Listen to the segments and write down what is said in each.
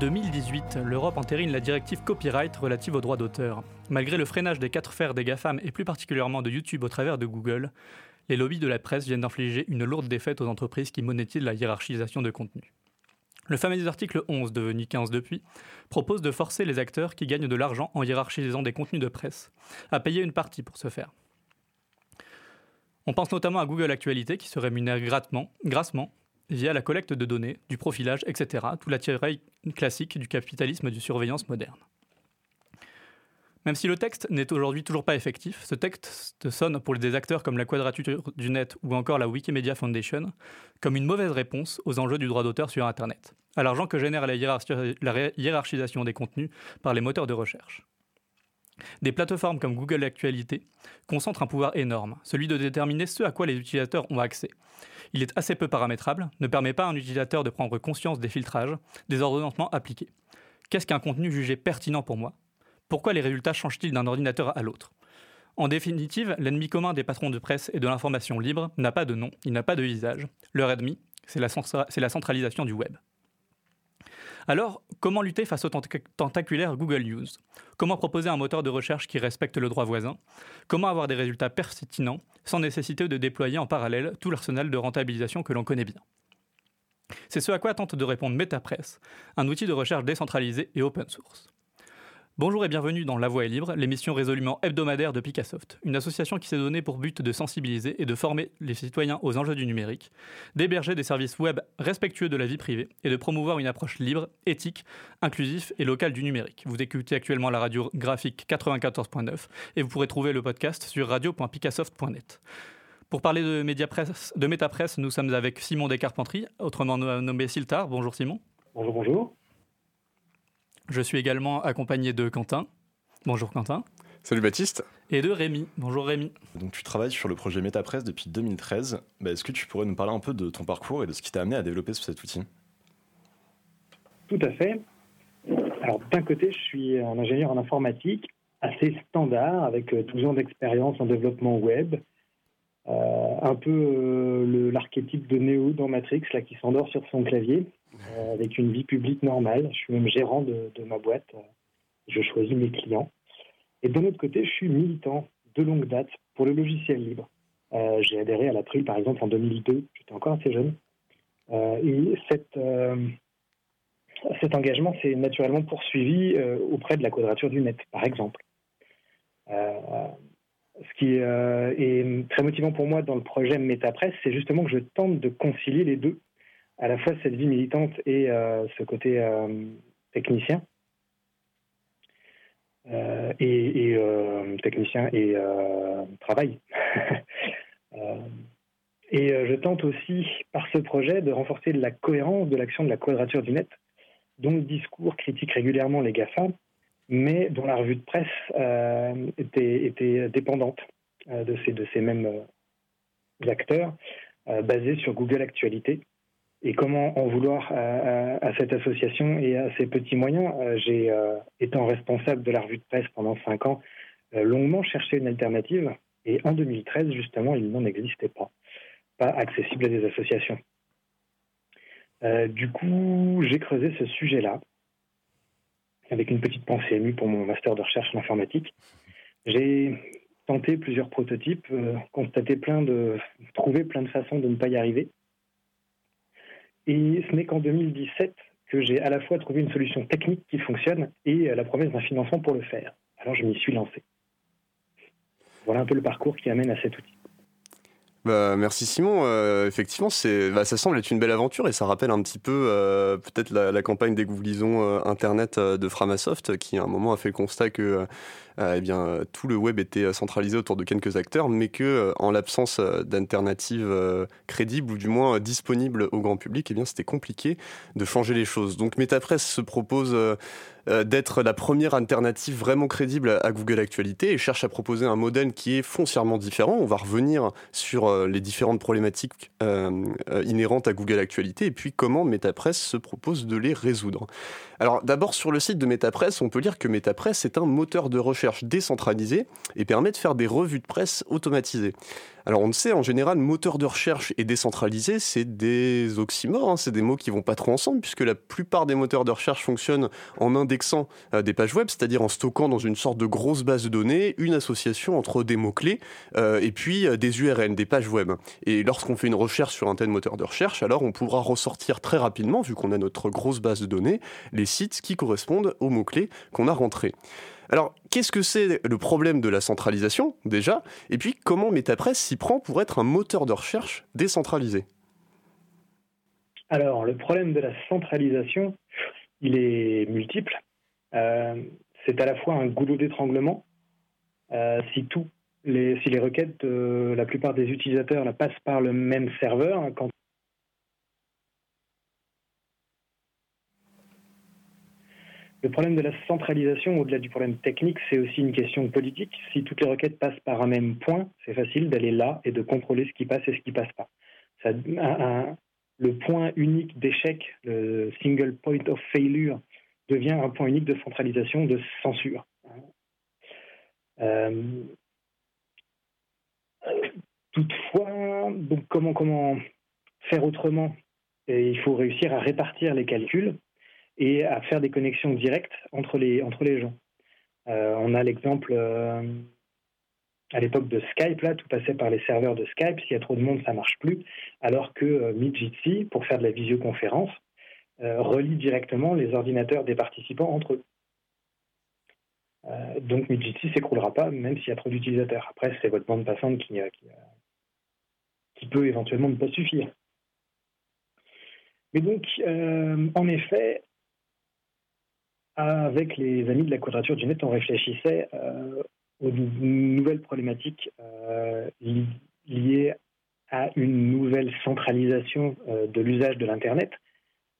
2018, l'Europe entérine la directive copyright relative aux droits d'auteur. Malgré le freinage des quatre fers des GAFAM et plus particulièrement de YouTube au travers de Google, les lobbies de la presse viennent d'infliger une lourde défaite aux entreprises qui monétisent la hiérarchisation de contenu. Le fameux article 11, devenu 15 depuis, propose de forcer les acteurs qui gagnent de l'argent en hiérarchisant des contenus de presse à payer une partie pour ce faire. On pense notamment à Google Actualité qui se rémunère grassement via la collecte de données, du profilage, etc., tout l'attirail classique du capitalisme du surveillance moderne. Même si le texte n'est aujourd'hui toujours pas effectif, ce texte sonne pour des acteurs comme la Quadrature du Net ou encore la Wikimedia Foundation comme une mauvaise réponse aux enjeux du droit d'auteur sur Internet, à l'argent que génère la, hiérarchisation des contenus par les moteurs de recherche. Des plateformes comme Google Actualité concentrent un pouvoir énorme, celui de déterminer ce à quoi les utilisateurs ont accès, il est assez peu paramétrable, ne permet pas à un utilisateur de prendre conscience des filtrages, des ordonnancements appliqués. Qu'est-ce qu'un contenu jugé pertinent pour moi? Pourquoi les résultats changent-ils d'un ordinateur à l'autre? En définitive, l'ennemi commun des patrons de presse et de l'information libre n'a pas de nom, il n'a pas de visage. Leur ennemi, c'est la, la centralisation du web. Alors, comment lutter face au tentaculaire Google News? Comment proposer un moteur de recherche qui respecte le droit voisin? Comment avoir des résultats pertinents sans nécessité de déployer en parallèle tout l'arsenal de rentabilisation que l'on connaît bien? C'est ce à quoi tente de répondre MetaPress, un outil de recherche décentralisé et open source. Bonjour et bienvenue dans La Voix est libre, l'émission résolument hebdomadaire de Picassoft, une association qui s'est donnée pour but de sensibiliser et de former les citoyens aux enjeux du numérique, d'héberger des services web respectueux de la vie privée et de promouvoir une approche libre, éthique, inclusive et locale du numérique. Vous écoutez actuellement la radio graphique 94.9 et vous pourrez trouver le podcast sur radio.picassoft.net. Pour parler de, Mediapresse, de MetaPresse, nous sommes avec Simon Descarpentries, autrement nommé Siltar. Bonjour Simon. Bonjour, bonjour. Je suis également accompagné de Quentin. Bonjour Quentin. Salut Baptiste. Et de Rémi. Bonjour Rémi. Donc tu travailles sur le projet MetaPress depuis 2013. Bah, est-ce que tu pourrais nous parler un peu de ton parcours et de ce qui t'a amené à développer cet outil? Tout à fait. Alors d'un côté, je suis un ingénieur en informatique assez standard avec 12 euh, ans d'expérience en développement web. Euh, un peu euh, l'archétype de Neo dans Matrix là, qui s'endort sur son clavier. Euh, avec une vie publique normale. Je suis même gérant de, ma boîte. Je choisis mes clients. Et d'un autre côté, je suis militant de longue date pour le logiciel libre. J'ai adhéré à l'April, par exemple, en 2002. J'étais encore assez jeune. Et cet engagement s'est naturellement poursuivi auprès de la quadrature du net, par exemple. Ce qui est très motivant pour moi dans le projet MetaPress, c'est justement que je tente de concilier les deux à la fois cette vie militante et euh, ce côté euh, technicien. Euh, et, technicien et travail. et je tente aussi, par ce projet, de renforcer la cohérence de l'action de la quadrature du net, dont le discours critique régulièrement les GAFA, mais dont la revue de presse était, était, dépendante de, ces, de ces mêmes acteurs, basés sur Google Actualité, et comment en vouloir à, cette association et à ses petits moyens. Euh, j'ai, euh, étant responsable de la revue de presse pendant cinq ans, euh, longuement cherché une alternative. Et en 2013, justement, il n'en existait pas, pas accessible à des associations. du coup, j'ai creusé ce sujet-là avec une petite pensée émue pour mon master de recherche en informatique. J'ai tenté plusieurs prototypes, constaté plein de, trouvé plein de façons de ne pas y arriver. Et ce n'est qu'en 2017 que j'ai à la fois trouvé une solution technique qui fonctionne et la promesse d'un financement pour le faire. Alors je m'y suis lancé. Voilà un peu le parcours qui amène à cet outil. Bah, merci Simon. Euh, effectivement, bah, ça semble être une belle aventure et ça rappelle un petit peu euh, peut-être la, campagne des euh, Internet de Framasoft qui à un moment a fait le constat que eh bien, tout le web était centralisé autour de quelques acteurs, mais que en l'absence d'alternatives crédibles ou du moins disponibles au grand public, eh bien, c'était compliqué de changer les choses. Donc MetaPress se propose euh, d'être la première alternative vraiment crédible à Google Actualité et cherche à proposer un modèle qui est foncièrement différent. On va revenir sur euh, les différentes problématiques euh, inhérentes à Google Actualité et puis comment MetaPress se propose de les résoudre. Alors d'abord sur le site de MetaPress, on peut lire que MetaPress est un moteur de recherche décentralisé et permet de faire des revues de presse automatisées. Alors on le sait, en général, moteur de recherche et décentralisé, c'est des oxymores, hein, c'est des mots qui vont pas trop ensemble, puisque la plupart des moteurs de recherche fonctionnent en indexant euh, des pages web, c'est-à-dire en stockant dans une sorte de grosse base de données une association entre des mots-clés euh, et puis euh, des URL, des pages web. Et lorsqu'on fait une recherche sur un tel moteur de recherche, alors on pourra ressortir très rapidement, vu qu'on a notre grosse base de données, les sites qui correspondent aux mots-clés qu'on a rentrés. Alors, qu'est-ce que c'est le problème de la centralisation, déjà? Et puis, comment MetaPress s'y prend pour être un moteur de recherche décentralisé? Alors, le problème de la centralisation, il est multiple. Euh, c'est à la fois un goulot d'étranglement. Euh, si tout les, si les requêtes de la plupart des utilisateurs passent par le même serveur, hein, quand Le problème de la centralisation, au-delà du problème technique, c'est aussi une question politique. Si toutes les requêtes passent par un même point, c'est facile d'aller là et de contrôler ce qui passe et ce qui passe pas. Le point unique d'échec, le single point of failure, devient un point unique de centralisation, de censure. Euh, toutefois, comment, comment faire autrement? Il faut réussir à répartir les calculs et à faire des connexions directes entre les, entre les gens. Euh, on a l'exemple euh, à l'époque de Skype, là, tout passait par les serveurs de Skype. S'il y a trop de monde, ça marche plus. Alors que euh, pour faire de la visioconférence, relie directement les ordinateurs des participants entre eux. donc Midjitsi s'écroulera pas, même s'il y a trop d'utilisateurs. Après, c'est votre bande passante qui, qui, peut éventuellement ne pas suffire. Mais donc, en effet, avec les amis de la Quadrature du Net, on réfléchissait euh, aux nouvelles problématiques euh, liées à une nouvelle centralisation euh, de l'usage de l'Internet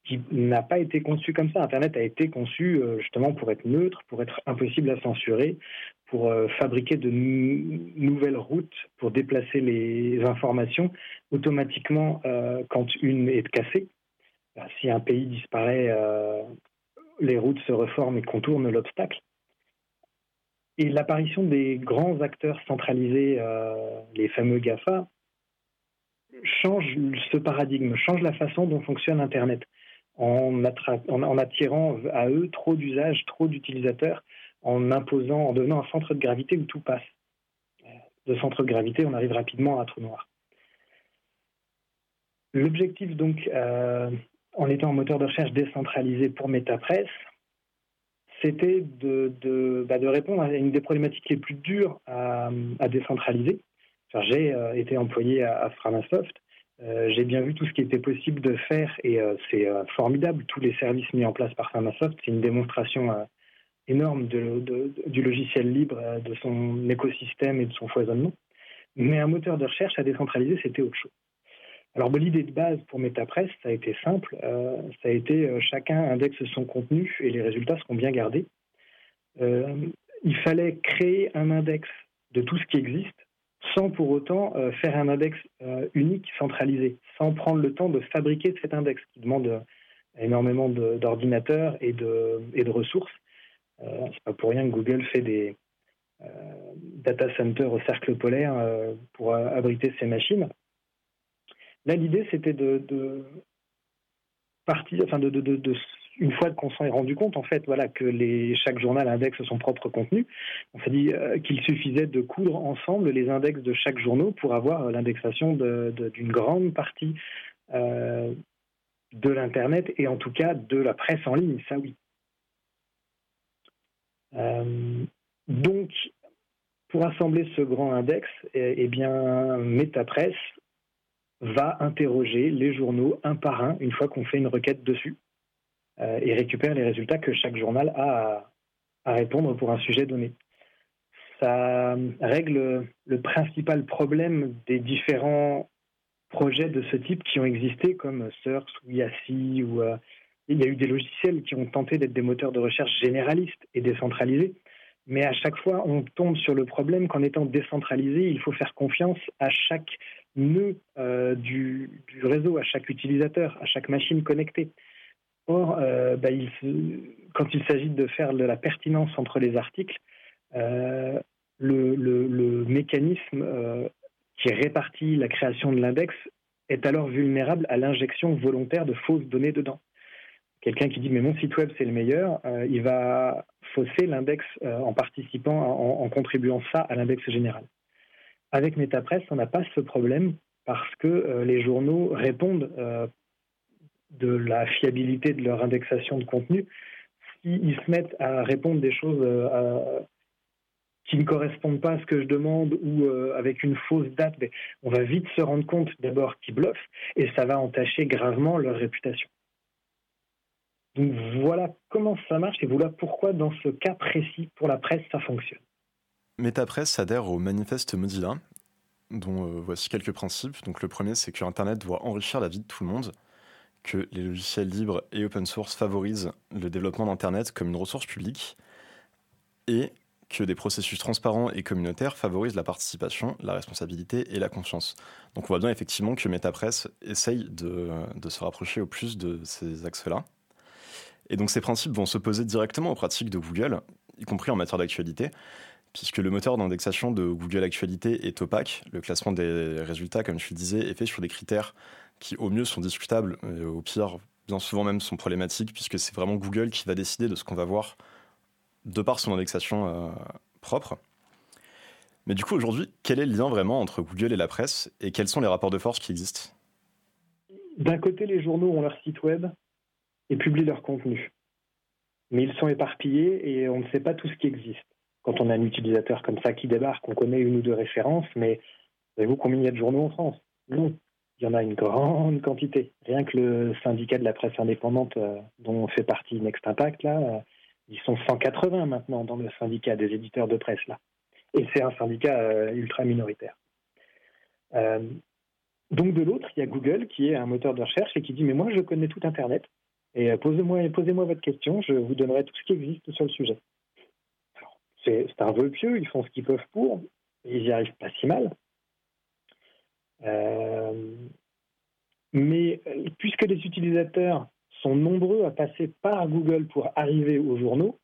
qui n'a pas été conçue comme ça. Internet a été conçu justement pour être neutre, pour être impossible à censurer, pour fabriquer de nouvelles routes pour déplacer les informations automatiquement quand une est cassée. Si un pays disparaît les routes se reforment et contournent l'obstacle. Et l'apparition des grands acteurs centralisés, euh, les fameux GAFA, change ce paradigme, change la façon dont fonctionne Internet, en, attirant à eux trop d'usages, trop d'utilisateurs, en imposant, en devenant un centre de gravité où tout passe. De centre de gravité, on arrive rapidement à un trou noir. L'objectif donc euh, en étant un moteur de recherche décentralisé pour MetaPress, c'était de, bah, de, répondre à une des problématiques les plus dures à, décentraliser. J'ai euh, été employé à, Framasoft. Euh, j'ai bien vu tout ce qui était possible de faire et euh, c'est formidable, tous les services mis en place par Framasoft. C'est une démonstration énorme du logiciel libre, de son écosystème et de son foisonnement. Mais un moteur de recherche à décentraliser, c'était autre chose. Alors l'idée de base pour MetaPress, ça a été simple. Euh, ça a été euh, chacun indexe son contenu et les résultats seront bien gardés. Euh, il fallait créer un index de tout ce qui existe sans pour autant faire un index unique, centralisé, sans prendre le temps de fabriquer cet index qui demande énormément d'ordinateurs et de, et de ressources. C'est pas pour rien que Google fait des data centers au cercle polaire pour abriter ses machines. Là, l'idée, c'était de, partir, enfin, de, une fois qu'on s'en est rendu compte, en fait, voilà, que les, chaque journal indexe son propre contenu, on s'est dit euh, qu'il suffisait de coudre ensemble les index de chaque journal pour avoir l'indexation d'une grande partie euh, de l'Internet et en tout cas de la presse en ligne, ça oui. Euh, donc, pour assembler ce grand index, eh, eh bien, MetaPress va interroger les journaux un par un une fois qu'on fait une requête dessus euh, et récupère les résultats que chaque journal a à, répondre pour un sujet donné. Ça règle le principal problème des différents projets de ce type qui ont existé, comme Search ou Yassi. Ou, euh, il y a eu des logiciels qui ont tenté d'être des moteurs de recherche généralistes et décentralisés. Mais à chaque fois, on tombe sur le problème qu'en étant décentralisé, il faut faire confiance à chaque nœud euh, du, réseau, à chaque utilisateur, à chaque machine connectée. Or, euh, bah, quand il s'agit de faire de la pertinence entre les articles, euh, le, mécanisme qui répartit la création de l'index est alors vulnérable à l'injection volontaire de fausses données dedans. Quelqu'un qui dit mais mon site web c'est le meilleur, il va fausser l'index en participant, en, contribuant ça à l'index général. Avec MetaPress, on n'a pas ce problème parce que euh, les journaux répondent de la fiabilité de leur indexation de contenu s'ils se mettent à répondre des choses qui ne correspondent pas à ce que je demande ou avec une fausse date, on va vite se rendre compte d'abord qu'ils bluffent et ça va entacher gravement leur réputation. Donc voilà comment ça marche et voilà pourquoi dans ce cas précis pour la presse ça fonctionne. MetaPress adhère au manifeste Mozilla, dont euh, voici quelques principes. Le premier c'est que Internet doit enrichir la vie de tout le monde, que les logiciels libres et open source favorisent le développement d'Internet comme une ressource publique, et que des processus transparents et communautaires favorisent la participation, la responsabilité et la confiance. Donc on voit bien effectivement que MetaPress essaye de, de se rapprocher au plus de ces axes-là. Et donc ces principes vont s'opposer directement aux pratiques de Google, y compris en matière d'actualité, puisque le moteur d'indexation de Google Actualité est opaque. Le classement des résultats, comme je le disais, est fait sur des critères qui au mieux sont discutables, et au pire, bien souvent même, sont problématiques, puisque c'est vraiment Google qui va décider de ce qu'on va voir de par son indexation euh, propre. Mais du coup, aujourd'hui, quel est le lien vraiment entre Google et la presse, et quels sont les rapports de force qui existent? D'un côté, les journaux ont leur site web, et publient leur contenu. Mais ils sont éparpillés et on ne sait pas tout ce qui existe. Quand on a un utilisateur comme ça qui débarque, on connaît une ou deux références, mais savez-vous combien il y a de journaux en France? Non. Il y en a une grande quantité. Rien que le syndicat de la presse indépendante euh, dont fait partie Next Impact, là, euh, ils sont 180 maintenant dans le syndicat des éditeurs de presse, là. Et c'est un syndicat euh, ultra minoritaire. donc de l'autre, il y a Google qui est un moteur de recherche et qui dit mais moi je connais tout Internet, et euh, posez-moi posez votre question, je vous donnerai tout ce qui existe sur le sujet. C'est un vœu pieux, ils font ce qu'ils peuvent pour, ils n'y arrivent pas si mal. Euh, mais euh, puisque les utilisateurs sont nombreux à passer par Google pour arriver aux journaux,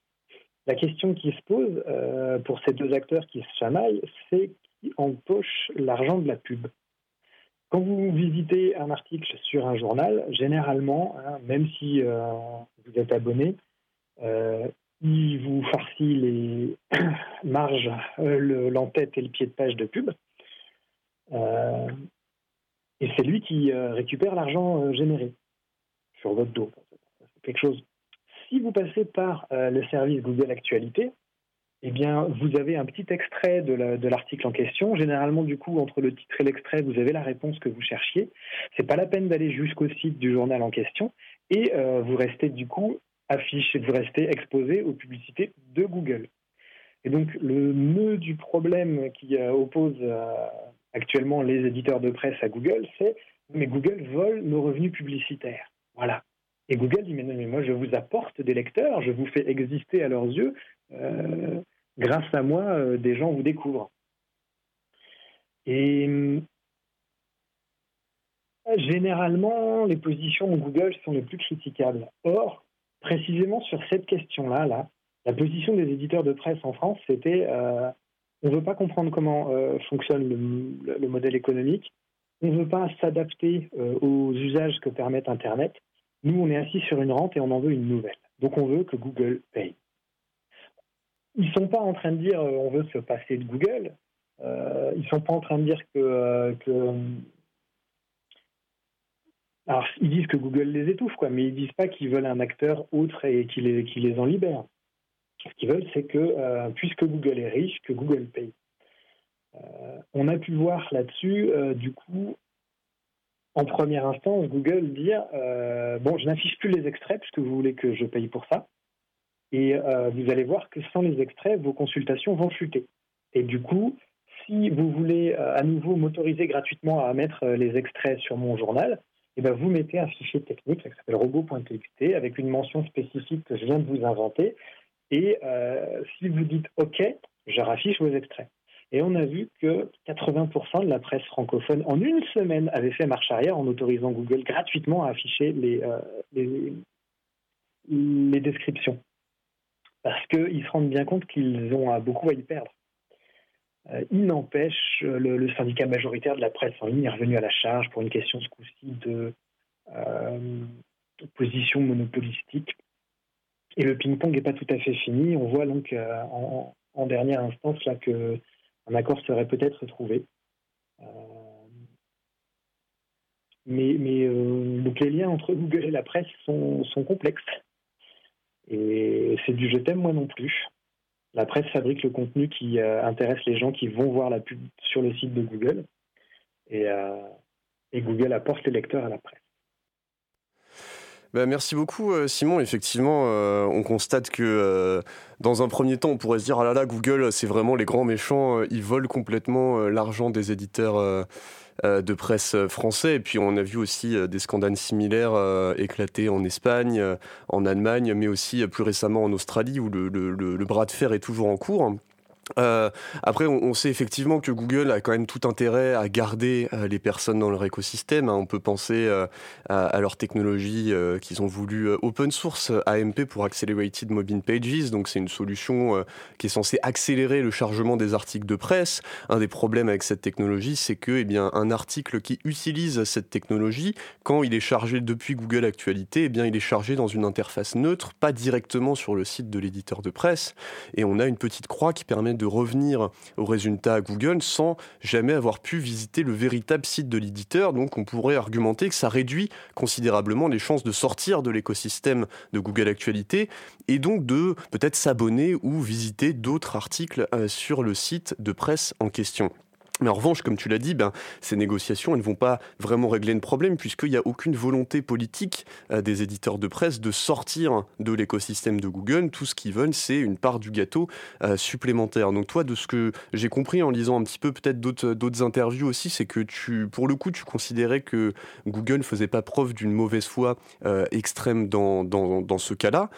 la question qui se pose pour ces deux acteurs qui se chamaillent, c'est qui empoche l'argent de la pub. Quand vous visitez un article sur un journal, généralement, hein, même si euh, vous êtes abonné, euh, il vous farcit les marges, euh, l'entête et le pied de page de pub. et c'est lui qui récupère l'argent généré sur votre dos. Quelque chose. Si vous passez par le service Google Actualité, eh bien, vous avez un petit extrait de l'article en question. Généralement, du coup, entre le titre et l'extrait, vous avez la réponse que vous cherchiez. C'est pas la peine d'aller jusqu'au site du journal en question, et euh, vous restez du coup affiché, vous restez exposé aux publicités de Google. Et donc, le nœud du problème qui euh, oppose euh, actuellement les éditeurs de presse à Google, c'est mais Google vole nos revenus publicitaires. Voilà. Et Google dit mais non, mais moi je vous apporte des lecteurs, je vous fais exister à leurs yeux. Euh, grâce à moi, des gens vous découvrent. Et généralement, les positions de Google sont les plus critiquables. Or, précisément sur cette question-là, là, la position des éditeurs de presse en France, c'était on ne veut pas comprendre comment fonctionne le, modèle économique, on ne veut pas s'adapter aux usages que permet Internet. Nous, on est assis sur une rente et on en veut une nouvelle. Donc, on veut que Google paye ils sont pas en train de dire euh, on veut se passer de Google. Euh, ils sont pas en train de dire euh, que, alors ils disent que Google les étouffe quoi, mais ils disent pas qu'ils veulent un acteur autre et qui les, les en libère. Ce qu'ils veulent, c'est que euh, puisque Google est riche, que Google paye. on a pu voir là-dessus, du coup, en première instance, Google dire bon, je n'affiche plus les extraits puisque vous voulez que je paye pour ça. Et euh, vous allez voir que sans les extraits, vos consultations vont chuter. Et du coup, si vous voulez euh, à nouveau m'autoriser gratuitement à mettre euh, les extraits sur mon journal, eh ben vous mettez un fichier technique qui s'appelle robot.txt avec une mention spécifique que je viens de vous inventer. Et si vous dites OK, je raffiche vos extraits. Et on a vu que 80% de la presse francophone en une semaine avait fait marche arrière en autorisant Google gratuitement à afficher les, les descriptions parce qu'ils se rendent bien compte qu'ils ont beaucoup à y perdre. Il n'empêche, le, syndicat majoritaire de la presse en ligne est revenu à la charge pour une question ce coup-ci de position monopolistique. Et le ping-pong n'est pas tout à fait fini. On voit donc en, en, dernière instance là que un accord serait peut-être trouvé. mais, mais donc les liens entre Google et la presse sont, sont complexes. Et c'est du je t'aime moi non plus. La presse fabrique le contenu qui euh, intéresse les gens qui vont voir la pub sur le site de Google. Et, euh, Google apporte les lecteurs à la presse. Bah, merci beaucoup euh, Simon. Effectivement, on constate que dans un premier temps, on pourrait se dire ah là là, Google, c'est vraiment les grands méchants. ils volent complètement l'argent des éditeurs de presse français. Et puis on a vu aussi euh, des scandales similaires euh, éclater en Espagne, en Allemagne, mais aussi plus récemment en Australie où le bras de fer est toujours en cours. Euh, après, on, sait effectivement que Google a quand même tout intérêt à garder euh, les personnes dans leur écosystème. Hein. On peut penser euh, à, leur technologie qu'ils ont voulu open source, AMP pour Accelerated Mobile Pages. Donc, c'est une solution qui est censée accélérer le chargement des articles de presse. Un des problèmes avec cette technologie, c'est que, eh bien, un article qui utilise cette technologie, quand il est chargé depuis Google Actualité, eh bien, il est chargé dans une interface neutre, pas directement sur le site de l'éditeur de presse. Et on a une petite croix qui permet de revenir au résultat Google sans jamais avoir pu visiter le véritable site de l'éditeur. Donc on pourrait argumenter que ça réduit considérablement les chances de sortir de l'écosystème de Google Actualité et donc de peut-être s'abonner ou visiter d'autres articles euh, sur le site de presse en question. Mais en revanche, comme tu l'as dit, ben, ces négociations ne vont pas vraiment régler le problème puisqu'il n'y a aucune volonté politique euh, des éditeurs de presse de sortir de l'écosystème de Google. Tout ce qu'ils veulent, c'est une part du gâteau euh, supplémentaire. Donc toi, de ce que j'ai compris en lisant un petit peu peut-être d'autres interviews aussi, c'est que tu, pour le coup, tu considérais que Google ne faisait pas preuve d'une mauvaise foi euh, extrême dans ce cas-là.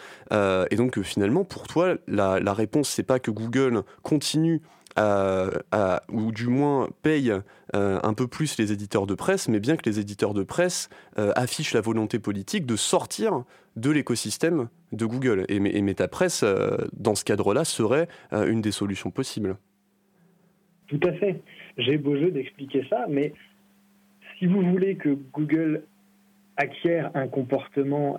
et donc finalement, pour toi, la, la réponse, c'est pas que Google continue ou du moins paye euh, un peu plus les éditeurs de presse, mais bien que les éditeurs de presse euh, affichent la volonté politique de sortir de l'écosystème de Google. Et, et MetaPress, euh, dans ce cadre-là, serait une des solutions possibles. Tout à fait. J'ai beau jeu d'expliquer ça, mais si vous voulez que Google acquiert un comportement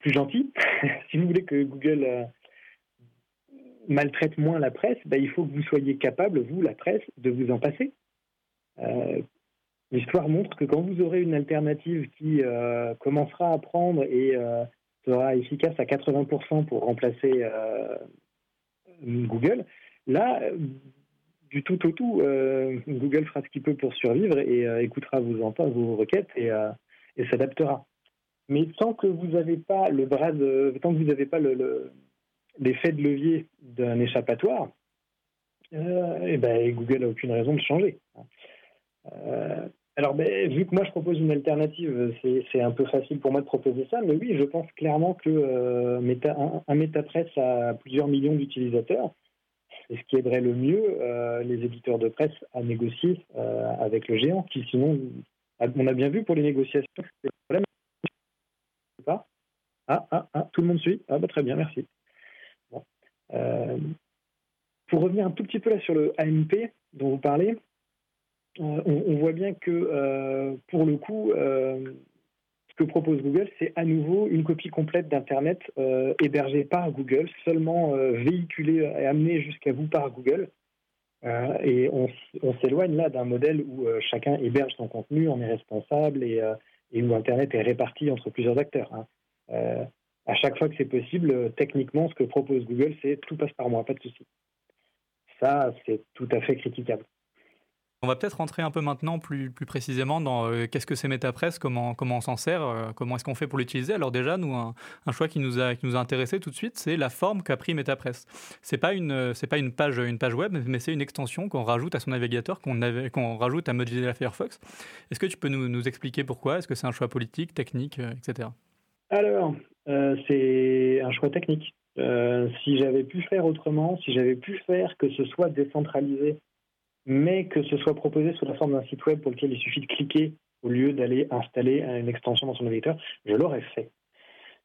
plus gentil. si vous voulez que Google euh, maltraite moins la presse, ben, il faut que vous soyez capable, vous, la presse, de vous en passer. Euh, l'histoire montre que quand vous aurez une alternative qui euh, commencera à prendre et sera efficace à 80% pour remplacer Google, là, du tout au tout, Google fera ce qu'il peut pour survivre et écoutera vos, vos requêtes et s'adaptera. Mais tant que vous n'avez pas le bras de, tant que vous n'avez pas l'effet de levier d'un échappatoire, euh, et ben, Google n'a aucune raison de changer. Euh, alors, ben, vu que moi je propose une alternative, c'est un peu facile pour moi de proposer ça, mais oui, je pense clairement que euh, un, un MetaPress a plusieurs millions d'utilisateurs, et ce qui aiderait le mieux les éditeurs de presse à négocier avec le géant, qui sinon, on a bien vu pour les négociations, c'est problème ah, ah, ah, tout le monde suit Ah, bah, très bien, merci. Euh, pour revenir un tout petit peu là sur le AMP dont vous parlez, euh, on, voit bien que euh, pour le coup, ce que propose Google, c'est à nouveau une copie complète d'Internet hébergée par Google, seulement véhiculée et amenée jusqu'à vous par Google. et on, s'éloigne là d'un modèle où chacun héberge son contenu, on est responsable et où Internet est réparti entre plusieurs acteurs. Hein. Euh, à chaque fois que c'est possible, techniquement, ce que propose Google, c'est tout passe par moi, pas de souci. Ça, c'est tout à fait critiquable. On va peut-être rentrer un peu maintenant plus, plus précisément dans euh, qu'est-ce que c'est MetaPress, comment, comment on s'en sert, euh, comment est-ce qu'on fait pour l'utiliser. Alors déjà, nous, un, choix qui nous a, qui nous a intéressé tout de suite, c'est la forme qu'a pris MetaPress. C'est pas une, pas une page, une page web, mais c'est une extension qu'on rajoute à son navigateur, qu'on, qu'on rajoute à Mozilla Firefox. Est-ce que tu peux nous, expliquer pourquoi? Est-ce que c'est un choix politique, technique, euh, etc. Alors, c'est un choix technique. si j'avais pu faire autrement, si j'avais pu faire que ce soit décentralisé mais que ce soit proposé sous la forme d'un site web pour lequel il suffit de cliquer au lieu d'aller installer une extension dans son navigateur, je l'aurais fait.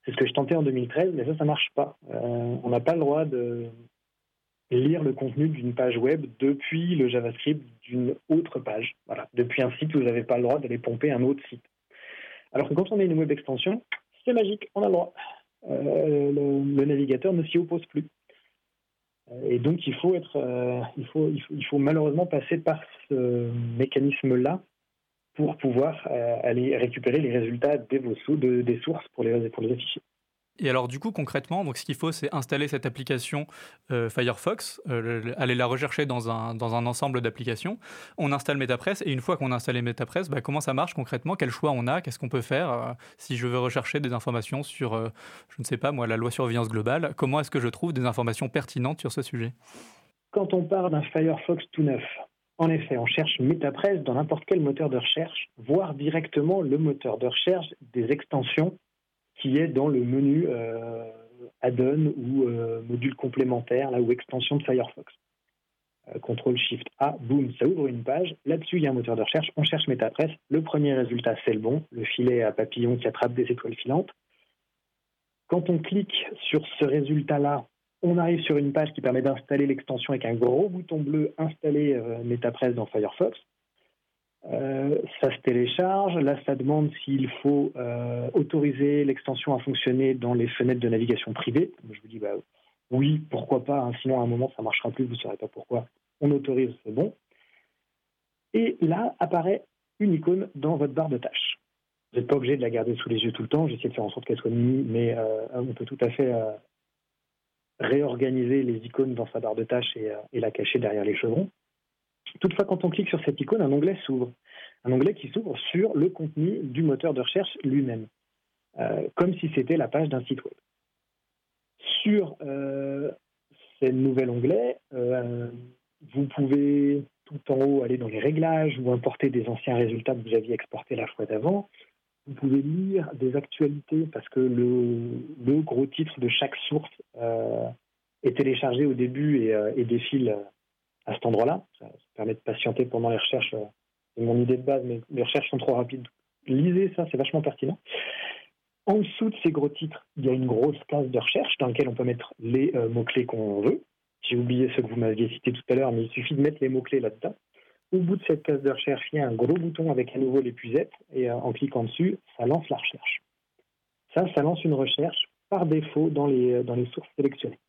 C'est ce que je tentais en 2013, mais ça, ça marche pas. on n'a pas le droit de lire le contenu d'une page web depuis le JavaScript d'une autre page. Voilà, depuis un site, vous n'avez pas le droit d'aller pomper un autre site. Alors que quand on a une web extension, c'est magique, on a le droit. Euh, le, navigateur ne s'y oppose plus. Euh, et donc il faut être, euh, il, faut, il, faut, malheureusement passer par ce mécanisme-là pour pouvoir aller récupérer les résultats des, sources pour les, pour les afficher. Et alors du coup concrètement, donc ce qu'il faut c'est installer cette application euh, Firefox, euh, aller la rechercher dans un, dans un ensemble d'applications. On installe MetaPress et une fois qu'on a installé MetaPress, bah, comment ça marche concrètement? Quel choix on a? Qu'est-ce qu'on peut faire euh, si je veux rechercher des informations sur, je ne sais pas moi, la loi surveillance globale Comment est-ce que je trouve des informations pertinentes sur ce sujet? Quand on part d'un Firefox tout neuf, en effet, on cherche MetaPress dans n'importe quel moteur de recherche, voire directement le moteur de recherche des extensions qui est dans le menu euh, add-on ou euh, module complémentaire là, ou extension de Firefox. Euh, Contrôle Shift A, boum, ça ouvre une page. Là-dessus, il y a un moteur de recherche. On cherche MetaPress. Le premier résultat, c'est le bon, le filet à papillon qui attrape des étoiles filantes. Quand on clique sur ce résultat-là, on arrive sur une page qui permet d'installer l'extension avec un gros bouton bleu Installer MetaPress dans Firefox. Euh, ça se télécharge. Là, ça demande s'il faut euh, autoriser l'extension à fonctionner dans les fenêtres de navigation privée. Je vous dis, bah, oui, pourquoi pas. Hein. sinon, à un moment, ça ne marchera plus. Vous ne saurez pas pourquoi. On autorise, c'est bon. Et là apparaît une icône dans votre barre de tâches. Vous n'êtes pas obligé de la garder sous les yeux tout le temps. J'essaie de faire en sorte qu'elle soit mini, mais euh, on peut tout à fait réorganiser les icônes dans sa barre de tâches et la cacher derrière les chevrons. Toutefois, quand on clique sur cette icône, un onglet s'ouvre. Un onglet qui s'ouvre sur le contenu du moteur de recherche lui-même, euh, comme si c'était la page d'un site web. Sur euh, ce nouvel onglet, euh, vous pouvez tout en haut aller dans les réglages ou importer des anciens résultats que vous aviez exportés la fois d'avant. Vous pouvez lire des actualités parce que le, gros titre de chaque source est téléchargé au début et, et défile à cet endroit-là. Ça, permet de patienter pendant les recherches. Euh, c'est mon idée de base, mais les recherches sont trop rapides. Lisez ça, c'est vachement pertinent. En dessous de ces gros titres, il y a une grosse case de recherche dans laquelle on peut mettre les euh, mots-clés qu'on veut. J'ai oublié ceux que vous m'aviez cités tout à l'heure, mais il suffit de mettre les mots-clés là-dedans. Au bout de cette case de recherche, il y a un gros bouton avec à nouveau l'épuisette, et euh, en cliquant dessus, ça lance la recherche. Ça, ça lance une recherche par défaut dans les, dans les sources sélectionnées.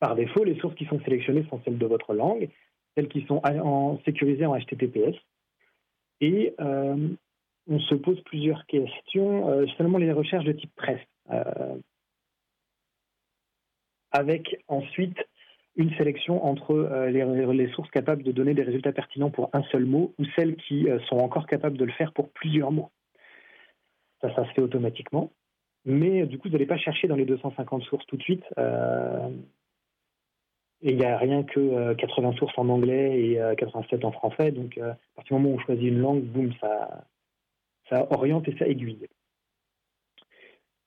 Par défaut, les sources qui sont sélectionnées sont celles de votre langue, celles qui sont sécurisées en HTTPS. Et euh, on se pose plusieurs questions, euh, seulement les recherches de type presse, euh, avec ensuite une sélection entre les, sources capables de donner des résultats pertinents pour un seul mot ou celles qui sont encore capables de le faire pour plusieurs mots. Ça, ça se fait automatiquement. Mais du coup, vous n'allez pas chercher dans les 250 sources tout de suite. Et il n'y a rien que 80 euh, sources en anglais et 87 euh, en français. Donc, euh, à partir du moment où on choisit une langue, boum, ça, ça oriente et ça aiguille.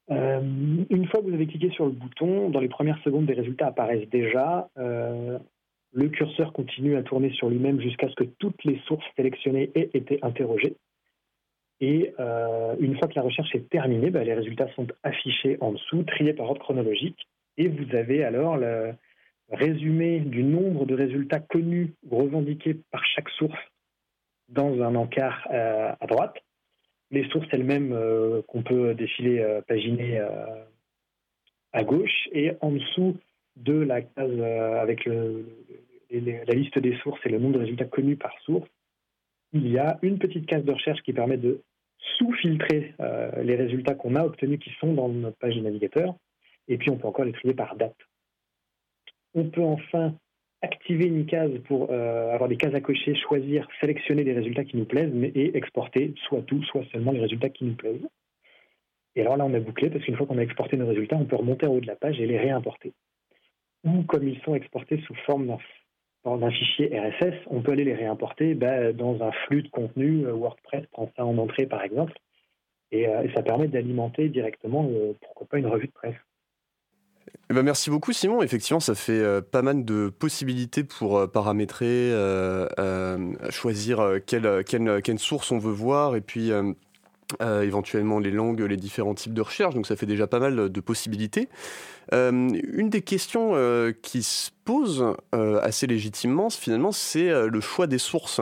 une fois que vous avez cliqué sur le bouton, dans les premières secondes, des résultats apparaissent déjà. le curseur continue à tourner sur lui-même jusqu'à ce que toutes les sources sélectionnées aient été interrogées. Et une fois que la recherche est terminée, bah, les résultats sont affichés en dessous, triés par ordre chronologique. Et vous avez alors le, résumé du nombre de résultats connus revendiqués par chaque source dans un encart euh, à droite. Les sources elles-mêmes euh, qu'on peut défiler, euh, paginer à gauche. Et en dessous de la case avec la liste des sources et le nombre de résultats connus par source, il y a une petite case de recherche qui permet de sous-filtrer les résultats qu'on a obtenus qui sont dans notre page du navigateur. Et puis on peut encore les trier par date on peut enfin activer une case pour euh, avoir des cases à cocher, choisir, sélectionner des résultats qui nous plaisent mais, et exporter soit tout, soit seulement les résultats qui nous plaisent. Et alors là, on a bouclé parce qu'une fois qu'on a exporté nos résultats, on peut remonter en haut de la page et les réimporter. Ou comme ils sont exportés sous forme d'un fichier RSS, on peut aller les réimporter bah, dans un flux de contenu. Euh, WordPress prend ça en entrée, par exemple. Et, euh, ça permet d'alimenter directement, pourquoi pas, une revue de presse. Eh ben merci beaucoup Simon. Effectivement, ça fait euh, pas mal de possibilités pour euh, paramétrer, euh, choisir quelle, source on veut voir et puis éventuellement les langues, les différents types de recherche, donc ça fait déjà pas mal de possibilités. Une des questions qui se pose assez légitimement, finalement, c'est le choix des sources.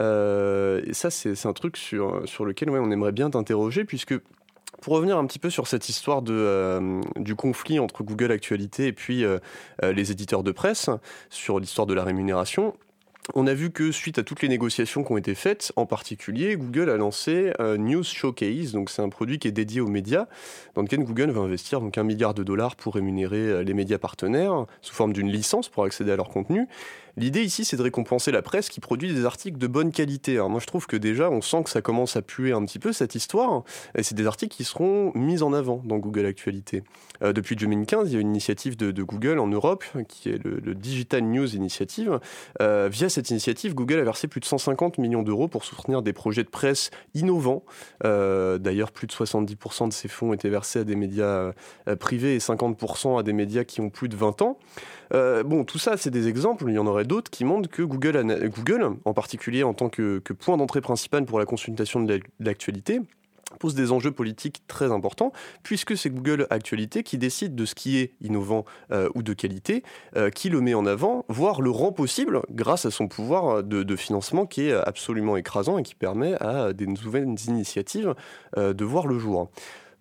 et ça, c'est un truc sur, lequel on aimerait bien t'interroger, puisque pour revenir un petit peu sur cette histoire de, du conflit entre Google Actualité et puis les éditeurs de presse, sur l'histoire de la rémunération, on a vu que suite à toutes les négociations qui ont été faites, en particulier, Google a lancé euh, News Showcase. Donc c'est un produit qui est dédié aux médias, dans lequel Google va investir donc un milliard de dollars pour rémunérer euh, les médias partenaires sous forme d'une licence pour accéder à leur contenu. L'idée ici, c'est de récompenser la presse qui produit des articles de bonne qualité. Alors moi, je trouve que déjà, on sent que ça commence à puer un petit peu cette histoire. Et c'est des articles qui seront mis en avant dans Google Actualité. Euh, depuis 2015, il y a une initiative de, Google en Europe, qui est le, Digital News Initiative. Euh, via cette initiative, Google a versé plus de 150 millions d'euros pour soutenir des projets de presse innovants. Euh, d'ailleurs, plus de 70% de ces fonds étaient versés à des médias privés et 50% à des médias qui ont plus de 20 ans. Bon, tout ça, c'est des exemples. Il y en aurait d'autres qui montrent que Google, Google, en particulier en tant que, point d'entrée principal pour la consultation de l'actualité, pose des enjeux politiques très importants, puisque c'est Google Actualité qui décide de ce qui est innovant euh, ou de qualité, euh, qui le met en avant, voire le rend possible grâce à son pouvoir de, financement qui est absolument écrasant et qui permet à des nouvelles initiatives euh, de voir le jour.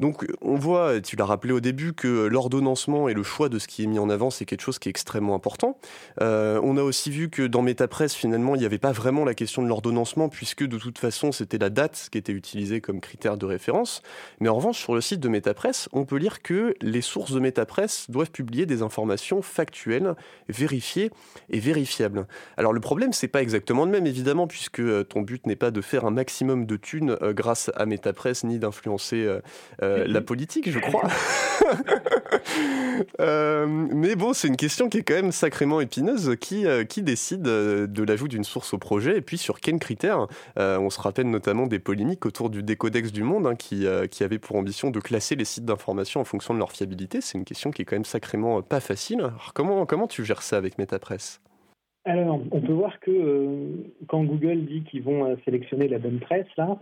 Donc on voit, tu l'as rappelé au début, que l'ordonnancement et le choix de ce qui est mis en avant, c'est quelque chose qui est extrêmement important. Euh, on a aussi vu que dans MetaPress, finalement, il n'y avait pas vraiment la question de l'ordonnancement, puisque de toute façon, c'était la date qui était utilisée comme critère de référence. Mais en revanche, sur le site de MetaPress, on peut lire que les sources de MetaPress doivent publier des informations factuelles, vérifiées et vérifiables. Alors le problème, c'est pas exactement le même, évidemment, puisque euh, ton but n'est pas de faire un maximum de thunes euh, grâce à MetaPress, ni d'influencer la politique, je crois. Euh, mais bon, c'est une question qui est quand même sacrément épineuse. Qui, euh, qui décide de l'ajout d'une source au projet et puis sur quels critères On se rappelle notamment des polémiques autour du décodex du monde hein, qui, qui avait pour ambition de classer les sites d'information en fonction de leur fiabilité. C'est une question qui est quand même sacrément pas facile. Alors, comment, comment tu gères ça avec MetaPress? Alors, on peut voir que quand Google dit qu'ils vont sélectionner la bonne presse, là,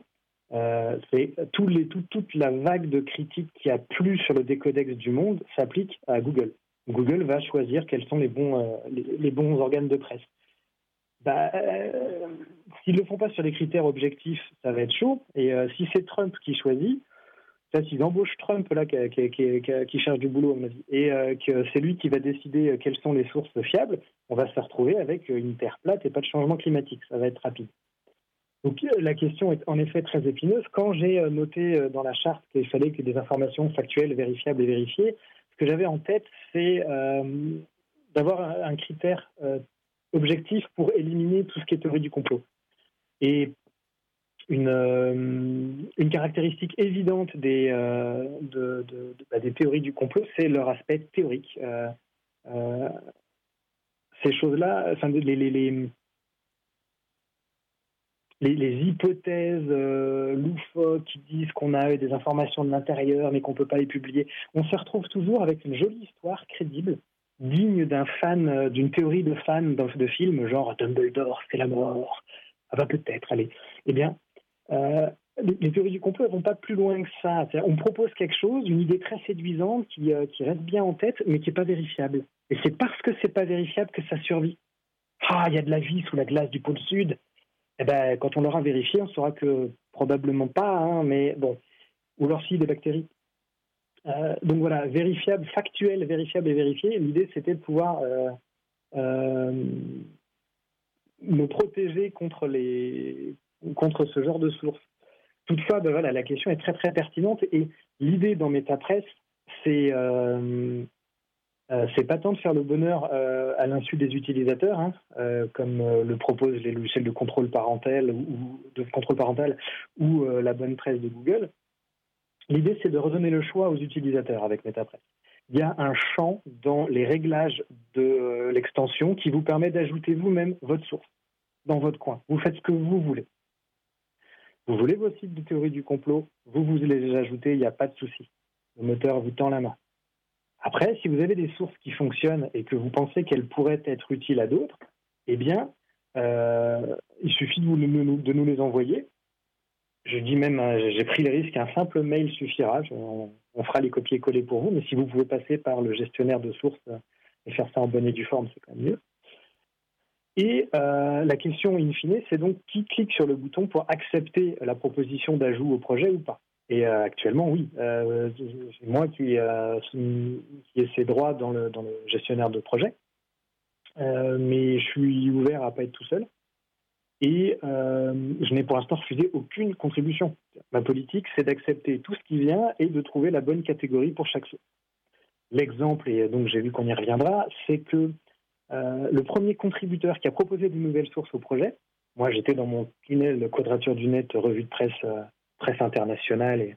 euh, c'est toute la vague de critiques qui a plu sur le décodex du monde s'applique à Google. Google va choisir quels sont les bons, euh, organes de presse. Bah, euh, S'ils ne le font pas sur des critères objectifs, ça va être chaud. Et si c'est Trump qui choisit, s'ils embauchent Trump là, qui, cherche du boulot, et que c'est lui qui va décider quelles sont les sources fiables, on va se retrouver avec une terre plate et pas de changement climatique. Ça va être rapide. Donc euh, la question est en effet très épineuse. Quand j'ai euh, noté euh, dans la charte qu'il fallait que des informations factuelles, vérifiables et vérifiées, ce que j'avais en tête, c'est d'avoir un, critère objectif pour éliminer tout ce qui est théorie du complot. Et une, caractéristique évidente bah, des théories du complot, c'est leur aspect théorique. ces choses-là, enfin, les, hypothèses euh, loufoques qui disent qu'on a eu des informations de l'intérieur mais qu'on ne peut pas les publier. On se retrouve toujours avec une jolie histoire crédible, digne d'un fan, euh, d'une théorie de fan de film, genre Dumbledore, c'est la mort. Ah bah peut-être, allez. Eh bien, euh, les, théories du complot ne vont pas plus loin que ça. On propose quelque chose, une idée très séduisante qui, qui reste bien en tête, mais qui n'est pas vérifiable. Et c'est parce que c'est pas vérifiable que ça survit. Ah, il y a de la vie sous la glace du pôle sud. Eh ben, quand on l'aura vérifié, on saura que probablement pas, hein, mais bon, ou alors si des bactéries. Euh, donc voilà, vérifiable, factuel, vérifiable et vérifié. L'idée, c'était de pouvoir euh, euh, me protéger contre, les, contre ce genre de sources. Toutefois, ben voilà, la question est très très pertinente et l'idée dans MetaPress, c'est euh, c'est pas tant de faire le bonheur euh, à l'insu des utilisateurs, hein, euh, comme le proposent les logiciels de contrôle parental ou de contrôle parental ou la bonne presse de Google. L'idée, c'est de redonner le choix aux utilisateurs avec MetaPress. Il y a un champ dans les réglages de l'extension qui vous permet d'ajouter vous-même votre source dans votre coin. Vous faites ce que vous voulez. Vous voulez vos sites de théorie du complot, vous vous les ajoutez, il n'y a pas de souci. Le moteur vous tend la main. Après, si vous avez des sources qui fonctionnent et que vous pensez qu'elles pourraient être utiles à d'autres, eh bien, euh, il suffit de, nous les envoyer. je dis même, j'ai pris le risque, un simple mail suffira. on, fera les copier-coller pour vous, mais si vous pouvez passer par le gestionnaire de sources et faire ça en bonne et due forme, c'est quand même mieux. Et la question in fine, c'est donc qui clique sur le bouton pour accepter la proposition d'ajout au projet ou pas. Et euh, actuellement, oui, euh, c'est moi qui, euh, qui, ai ces droits dans le, gestionnaire de projet, mais je suis ouvert à pas être tout seul. Et je n'ai pour l'instant refusé aucune contribution. Ma politique, c'est d'accepter tout ce qui vient et de trouver la bonne catégorie pour chaque source. L'exemple, et donc j'ai vu qu'on y reviendra, c'est que le premier contributeur qui a proposé de nouvelles sources au projet, moi j'étais dans mon tunnel Quadrature du Net, revue de presse presse internationale. Et...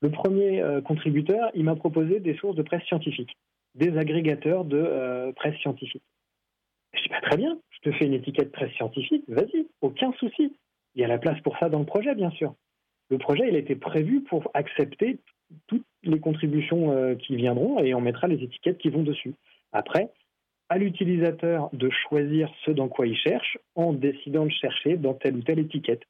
Le premier euh, contributeur, il m'a proposé des sources de presse scientifique, des agrégateurs de euh, presse scientifique. Je dis, pas très bien, je te fais une étiquette presse scientifique, vas-y, aucun souci. Il y a la place pour ça dans le projet, bien sûr. Le projet, il a été prévu pour accepter toutes les contributions euh, qui viendront et on mettra les étiquettes qui vont dessus. Après, à l'utilisateur de choisir ce dans quoi il cherche en décidant de chercher dans telle ou telle étiquette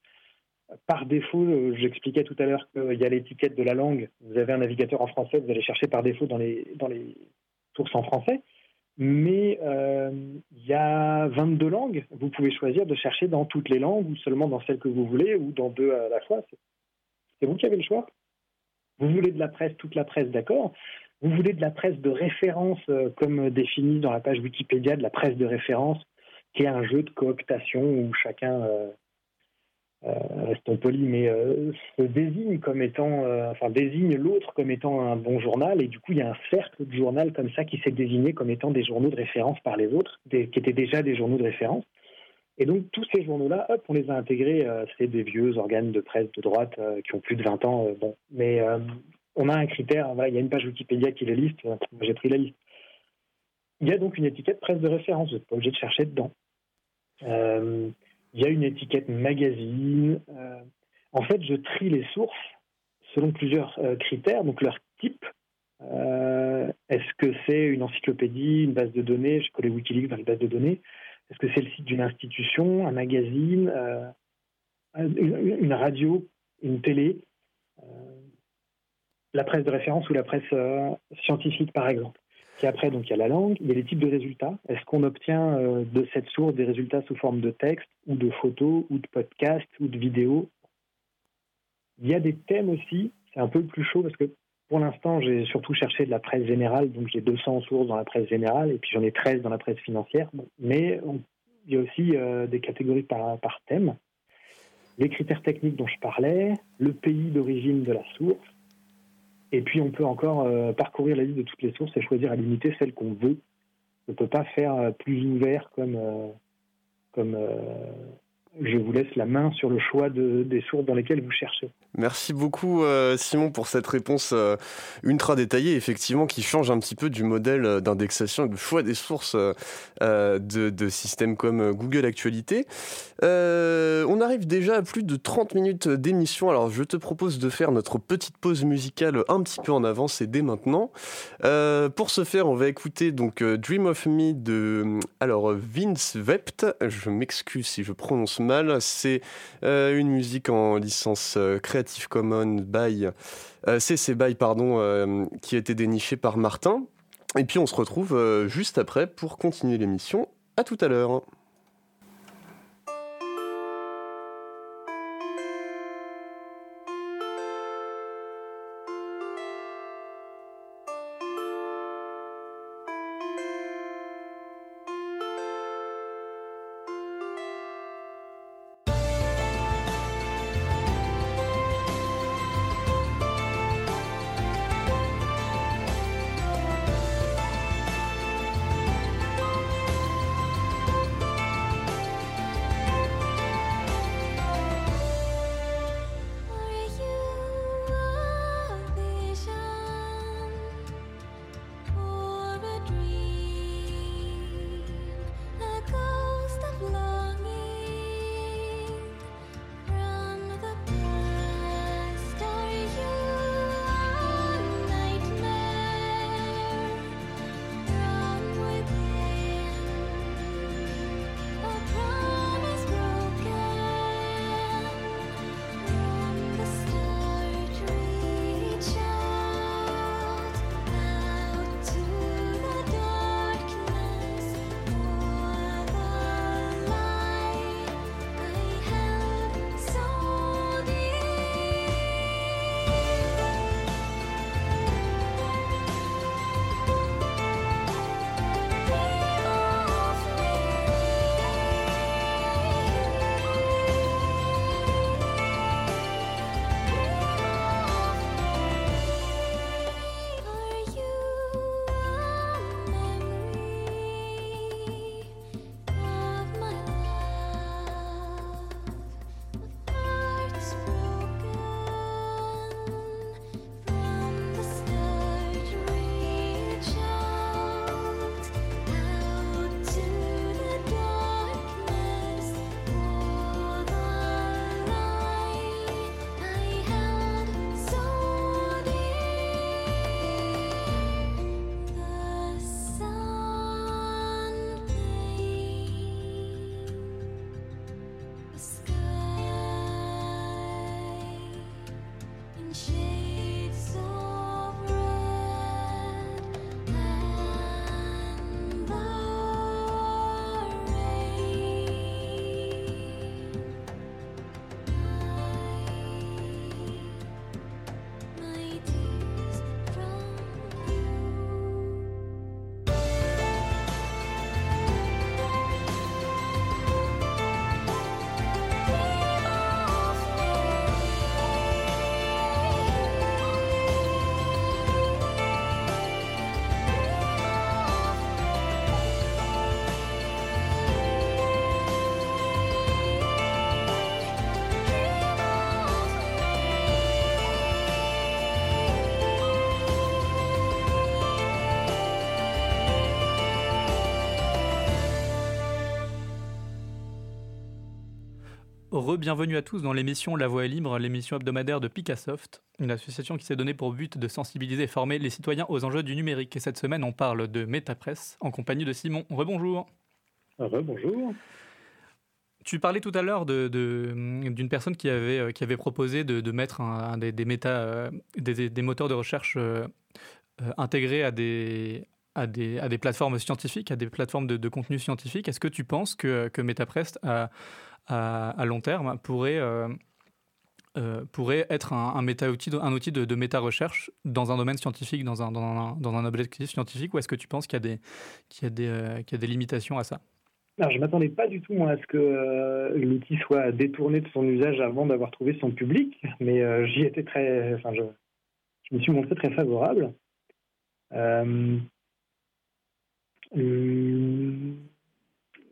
par défaut, euh, j'expliquais tout à l'heure qu'il y a l'étiquette de la langue. Vous avez un navigateur en français, vous allez chercher par défaut dans les, sources en français. Mais euh, il y a 22 langues. Vous pouvez choisir de chercher dans toutes les langues ou seulement dans celles que vous voulez ou dans deux à la fois. C'est vous qui avez le choix. Vous voulez de la presse, toute la presse, d'accord. Vous voulez de la presse de référence, euh, comme défini dans la page Wikipédia de la presse de référence, qui est un jeu de cooptation où chacun restons polis, mais euh, se désigne comme étant, euh, enfin désigne l'autre comme étant un bon journal, et du coup il y a un cercle de journal comme ça qui s'est désigné comme étant des journaux de référence par les autres, qui étaient déjà des journaux de référence. Et donc tous ces journaux-là, hop, on les a intégrés. c'est des vieux organes de presse de droite qui ont plus de 20 ans. bon, mais on a un critère. il y a une page Wikipédia qui les liste. J'ai pris la liste. Il y a donc une étiquette presse de référence. Vous n'êtes pas obligé de chercher dedans. Il y a une étiquette magazine. Euh, en fait, je trie les sources selon plusieurs euh, critères, donc leur type. Euh, est-ce que c'est une encyclopédie, une base de données? Je connais Wikileaks dans les bases de données. Est-ce que c'est le site d'une institution, un magazine, une, radio, une télé La presse de référence ou la presse scientifique, par exemple? Après, donc, il y a la langue, il y a les types de résultats. Est-ce qu'on obtient euh, de cette source des résultats sous forme de texte ou de photos ou de podcasts ou de vidéos? Il y a des thèmes aussi, c'est un peu plus chaud parce que pour l'instant, j'ai surtout cherché de la presse générale, donc j'ai 200 sources dans la presse générale et puis j'en ai 13 dans la presse financière. mais il y a aussi euh, des catégories par thème. Les critères techniques dont je parlais, le pays d'origine de la source, et puis on peut encore euh, parcourir la liste de toutes les sources et choisir à limiter celles qu'on veut. On ne peut pas faire euh, plus ouvert comme, euh, comme je vous laisse la main sur le choix des sources dans lesquelles vous cherchez. Merci beaucoup euh, Simon pour cette réponse euh, ultra détaillée, effectivement, qui change un petit peu du modèle euh, d'indexation et de choix des sources de, systèmes comme Google Actualité. on arrive déjà à plus de 30 minutes d'émission, alors je te propose de faire notre petite pause musicale un petit peu en avance et dès maintenant. pour ce faire, on va écouter donc Dream of Me de alors Vince Vept. Je m'excuse si je prononce mal. C'est une musique en licence créative Creative Commons by CC euh, BY pardon euh, qui a été déniché par Martin. Et puis on se retrouve euh, juste après pour continuer l'émission. À tout à l'heure. Re-bienvenue à tous dans l'émission La Voix est libre, l'émission hebdomadaire de Picassoft, une association qui s'est donnée pour but de sensibiliser et former les citoyens aux enjeux du numérique. Et cette semaine, on parle de MetaPress en compagnie de Simon. Rebonjour. Rebonjour. Tu parlais tout à l'heure d'une de, personne qui avait, euh, qui avait proposé de, mettre un, des, des, euh, des, moteurs de recherche euh, intégrés à des, à des, à des plateformes scientifiques, à des plateformes de, contenu scientifique. Est-ce que tu penses que, que MetaPress, à, long terme, pourrait, pourrait être un, méta-outil, un outil de, méta-recherche dans un domaine scientifique, dans un, dans un, dans un objectif scientifique, ou est-ce que tu penses qu'il y, a des, qu'il y, a des, qu'il y a des limitations à ça? Je ne m'attendais pas du tout à ce que euh, l'outil soit détourné de son usage avant d'avoir trouvé son public, mais euh, j'y étais très, enfin, je, me suis montré très favorable. Euh,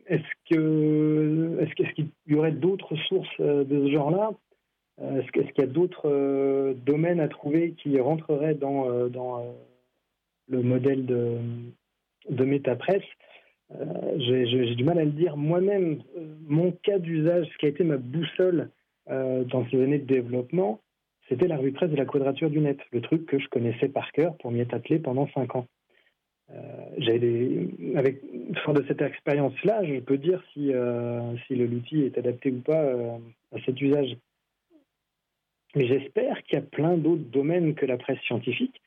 est-ce que, qu'il y aurait d'autres sources de ce genre-là? Est-ce, qu'il y a d'autres domaines à trouver qui rentreraient dans, le modèle de, de MetaPress? Euh, j'ai du mal à le dire moi-même. Euh, mon cas d'usage, ce qui a été ma boussole euh, dans ces années de développement, c'était la revue presse de la quadrature du net, le truc que je connaissais par cœur pour m'y être attelé pendant cinq ans. Avec fort de cette expérience-là, je peux dire si, si l'outil est adapté ou pas à cet usage. Mais j'espère qu'il y a plein d'autres domaines que la presse scientifique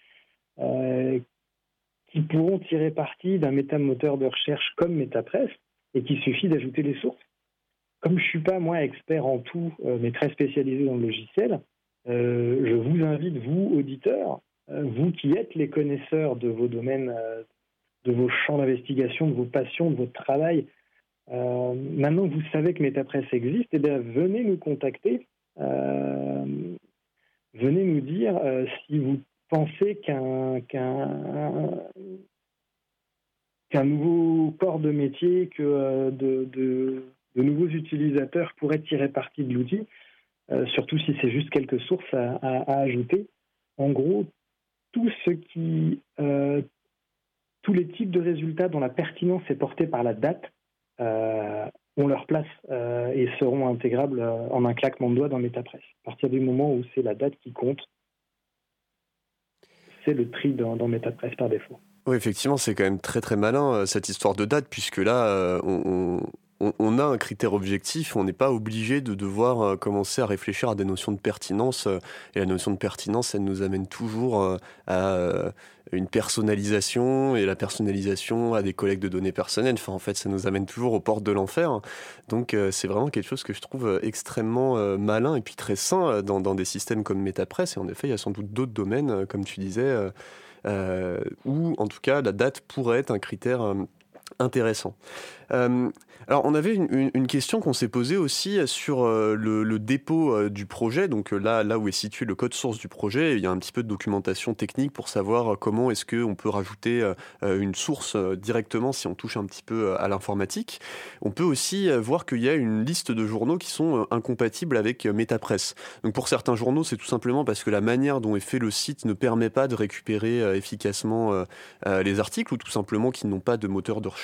qui pourront tirer parti d'un métamoteur de recherche comme MetaPress et qu'il suffit d'ajouter les sources. Comme je ne suis pas, moi, expert en tout, euh, mais très spécialisé dans le logiciel, euh, je vous invite, vous, auditeurs, euh, vous qui êtes les connaisseurs de vos domaines, de vos champs d'investigation, de vos passions, de votre travail, maintenant que vous savez que MetaPress existe, eh bien, venez nous contacter, venez nous dire si vous penser qu'un qu'un nouveau corps de métier, que euh, de, de, nouveaux utilisateurs pourraient tirer parti de l'outil, euh, surtout si c'est juste quelques sources à, ajouter. En gros, euh, tous les types de résultats dont la pertinence est portée par la date ont leur place et seront intégrables en un claquement de doigts dans MetaPress. À partir du moment où c'est la date qui compte, c'est le tri dans, dans MetaPress par défaut. Oui, effectivement, c'est quand même très très malin euh, cette histoire de date, puisque là, euh, on, a un critère objectif, on n'est pas obligé de devoir euh, commencer à réfléchir à des notions de pertinence. Euh, et la notion de pertinence, elle nous amène toujours euh, à une personnalisation, et la personnalisation à des collègues de données personnelles. Enfin, en fait, ça nous amène toujours aux portes de l'enfer. Donc, c'est vraiment quelque chose que je trouve extrêmement malin et puis très sain dans, dans des systèmes comme MetaPress. Et en effet, il y a sans doute d'autres domaines, comme tu disais, où, en tout cas, la date pourrait être un critère intéressant. Euh, alors, on avait une, question qu'on s'est posée aussi sur euh, le, dépôt euh, du projet. Donc là, là où est situé le code source du projet, il y a un petit peu de documentation technique pour savoir comment est-ce qu'on peut rajouter une source directement si on touche un petit peu à l'informatique. On peut aussi voir qu'il y a une liste de journaux qui sont incompatibles avec MetaPress. Donc pour certains journaux, c'est tout simplement parce que la manière dont est fait le site ne permet pas de récupérer efficacement les articles ou tout simplement qu'ils n'ont pas de moteur de recherche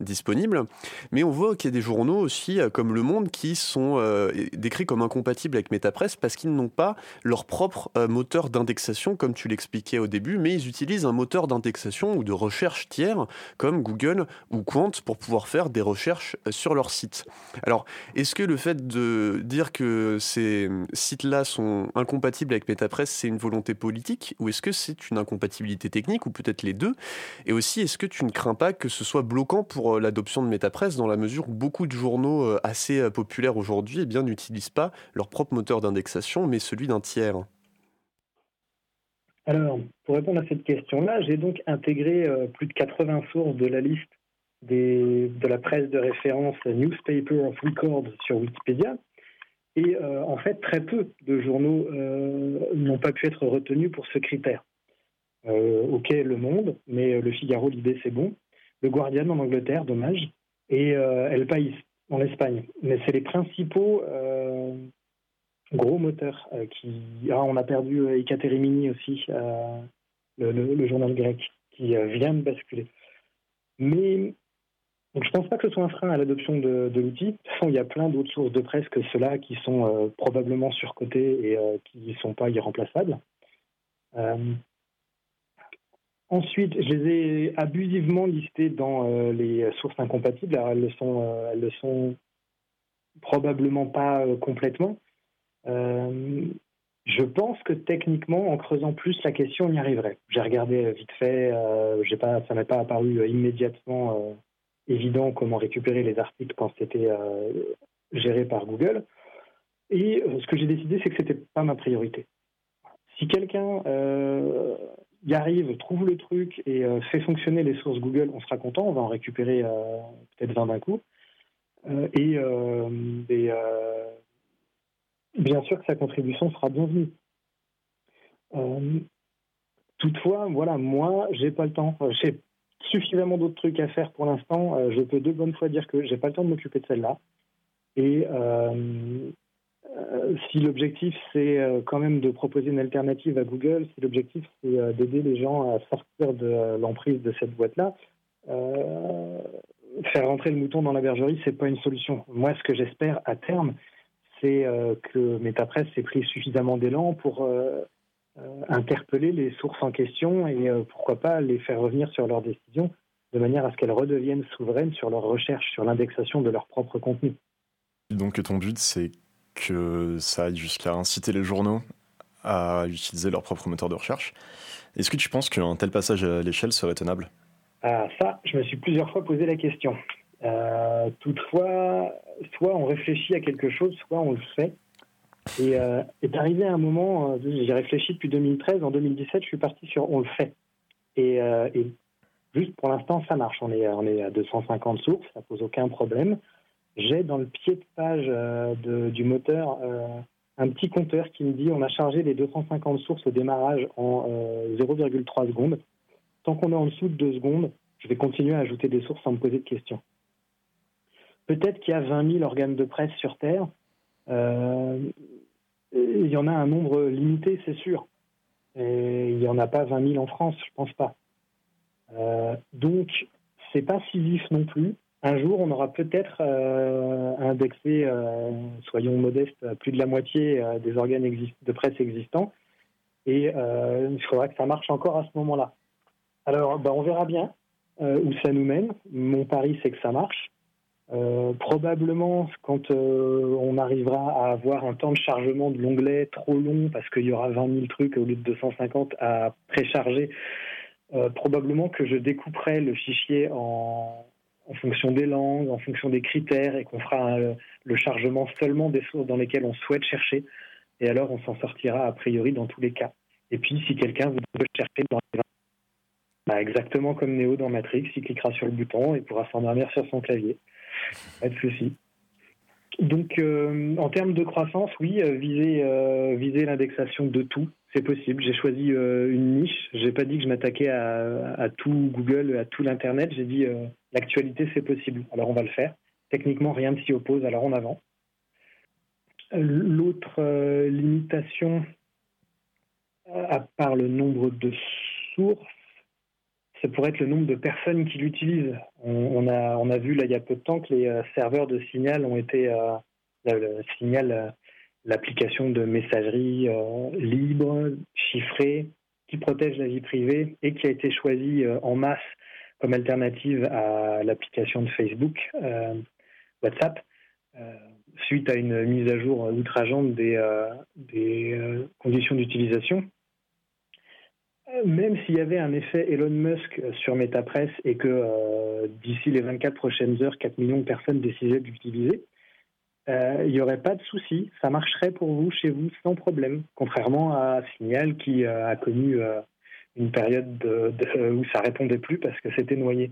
disponible. Mais on voit qu'il y a des journaux aussi, euh, comme Le Monde, qui sont euh, décrits comme incompatibles avec MetaPress parce qu'ils n'ont pas leur propre euh, moteur d'indexation, comme tu l'expliquais au début, mais ils utilisent un moteur d'indexation ou de recherche tiers, comme Google ou Quant, pour pouvoir faire des recherches sur leur site. Alors, est-ce que le fait de dire que ces sites-là sont incompatibles avec MetaPress, c'est une volonté politique, ou est-ce que c'est une incompatibilité technique, ou peut-être les deux? Et aussi, est-ce que tu ne crains pas que ce soit bloquant pour l'adoption de MetaPress dans la mesure où beaucoup de journaux euh, assez euh, populaires aujourd'hui eh n'utilisent pas leur propre moteur d'indexation, mais celui d'un tiers. Alors, pour répondre à cette question-là, j'ai donc intégré euh, plus de 80 sources de la liste des, de la presse de référence Newspaper of Record sur Wikipédia. Et en fait, très peu de journaux n'ont pas pu être retenus pour ce critère. ok, Le Monde, mais Le Figaro, l'idée c'est bon le Guardian en Angleterre, dommage, et euh, El País en Espagne. Mais c'est les principaux euh, gros moteurs euh, qui. Ah, on a perdu Ekaterimini aussi, le, journal grec, qui vient de basculer. Mais je ne pense pas que ce soit un frein à l'adoption de, l'outil. De toute façon, il y a plein d'autres sources de presse que ceux-là qui sont probablement surcotées et qui ne sont pas irremplaçables. Ensuite, je les ai abusivement listées dans les sources incompatibles. Elles le sont, elles le sont probablement pas complètement. je pense que techniquement, en creusant plus la question, on y arriverait. J'ai regardé vite fait, pas, ça m'est pas apparu immédiatement évident comment récupérer les articles quand c'était euh, géré par Google. Et euh, ce que j'ai décidé, c'est que ce n'était pas ma priorité. Si quelqu'un euh, y arrive, trouve le truc et fait fonctionner les sources Google, on sera content, on va en récupérer peut-être 20 d'un coup. et, bien sûr que sa contribution sera bienvenue. toutefois, voilà, moi, j'ai pas le temps suffisamment d'autres trucs à faire pour l'instant. Euh, je peux de bonne fois dire que j'ai pas le temps de m'occuper de celle-là. Et euh, euh, si l'objectif c'est quand même de proposer une alternative à Google, si l'objectif c'est d'aider les gens à sortir de l'emprise de cette boîte-là, faire rentrer le mouton dans la bergerie, c'est pas une solution. Moi, ce que j'espère à terme, c'est que MetaPress ait pris suffisamment d'élan pour euh, interpeller les sources en question et euh, pourquoi pas les faire revenir sur leurs décisions de manière à ce qu'elles redeviennent souveraines sur leurs recherches, sur l'indexation de leur propre contenu. Donc ton but, c'est que ça aille jusqu'à inciter les journaux à utiliser leur propre moteur de recherche. Est-ce que tu penses qu'un tel passage à l'échelle serait tenable? Ah ça, je me suis plusieurs fois posé la question. Euh, toutefois, soit on réfléchit à quelque chose, soit on le fait. Et euh, est arrivé un moment, euh, j'ai réfléchi depuis 2013, en 2017, je suis parti sur on le fait. Et, euh, et juste pour l'instant, ça marche. On est, on est à 250 sources, ça pose aucun problème. J'ai dans le pied de page de, du moteur un petit compteur qui me dit on a chargé les 250 sources au démarrage en 0,3 secondes. Tant qu'on est en dessous de 2 secondes, je vais continuer à ajouter des sources sans me poser de questions. Peut-être qu'il y a 20 000 organes de presse sur Terre. Euh, il y en a un nombre limité, c'est sûr. Et il n'y en a pas 20 000 en France, je pense pas. Euh, donc, c'est pas si vif non plus. Un jour, on aura peut-être euh, indexé, euh, soyons modestes, plus de la moitié euh, des organes de presse existants. Et il faudra que ça marche encore à ce moment-là. Alors, bah, on verra bien où ça nous mène. Mon pari, c'est que ça marche. Euh, probablement, quand euh, on arrivera à avoir un temps de chargement de l'onglet trop long, parce qu'il y aura 20 000 trucs au lieu de 250 à précharger, euh, probablement que je découperai le fichier en, en, fonction des langues, en fonction des critères, et qu'on fera le chargement seulement des sources dans lesquelles on souhaite chercher. Et alors, on s'en sortira a priori dans tous les cas. Et puis, si quelqu'un veut chercher dans les bah, exactement comme Neo dans Matrix, il cliquera sur le bouton et pourra s'endormir sur son clavier. Pas de souci. Donc, euh, en termes de croissance, oui, euh, viser, euh, viser l'indexation de tout, c'est possible. J'ai choisi une niche. J'ai pas dit que je m'attaquais à, tout Google, à tout l'Internet. J'ai dit l'actualité, c'est possible. Alors, on va le faire. Techniquement, rien ne s'y oppose. Alors, on avance. L'autre limitation, à part le nombre de sources, ça pourrait être le nombre de personnes qui l'utilisent. On, a, on a vu là il y a peu de temps que les euh, serveurs de Signal ont été euh, Signal, euh, l'application de messagerie libre, chiffrée, qui protège la vie privée et qui a été choisie en masse comme alternative à l'application de Facebook, WhatsApp, suite à une mise à jour outrageante des, des conditions d'utilisation. Même s'il y avait un effet Elon Musk sur MetaPress et que euh, d'ici les 24 prochaines heures, 4 millions de personnes décidaient d'utiliser, euh, il n'y aurait pas de souci. Ça marcherait pour vous, chez vous, sans problème. Contrairement à Signal qui euh, a connu une période de, où ça répondait plus parce que c'était noyé.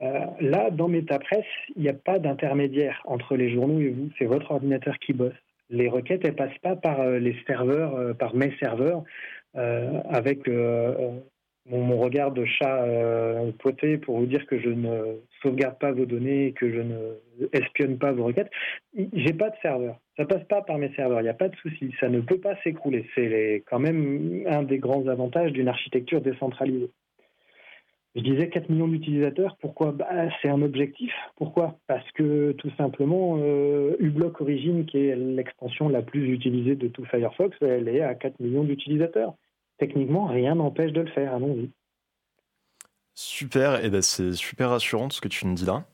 là, dans MetaPress, il n'y a pas d'intermédiaire entre les journaux et vous. C'est votre ordinateur qui bosse. Les requêtes, elles passent pas par les serveurs, par mes serveurs. Euh, avec mon, regard de chat euh, pour vous dire que je ne sauvegarde pas vos données, que je ne espionne pas vos requêtes. J'ai pas de serveur. Ça passe pas par mes serveurs. Il n'y a pas de souci. Ça ne peut pas s'écrouler. C'est quand même un des grands avantages d'une architecture décentralisée. Je disais 4 millions d'utilisateurs. Pourquoi? Bah, C'est un objectif. Pourquoi? Parce que tout simplement, euh, uBlock Origin, qui est l'extension la plus utilisée de tout Firefox, elle est à 4 millions d'utilisateurs. Techniquement, rien n'empêche de le faire. Allons-y. Super, et ben c'est super rassurant ce que tu nous dis là.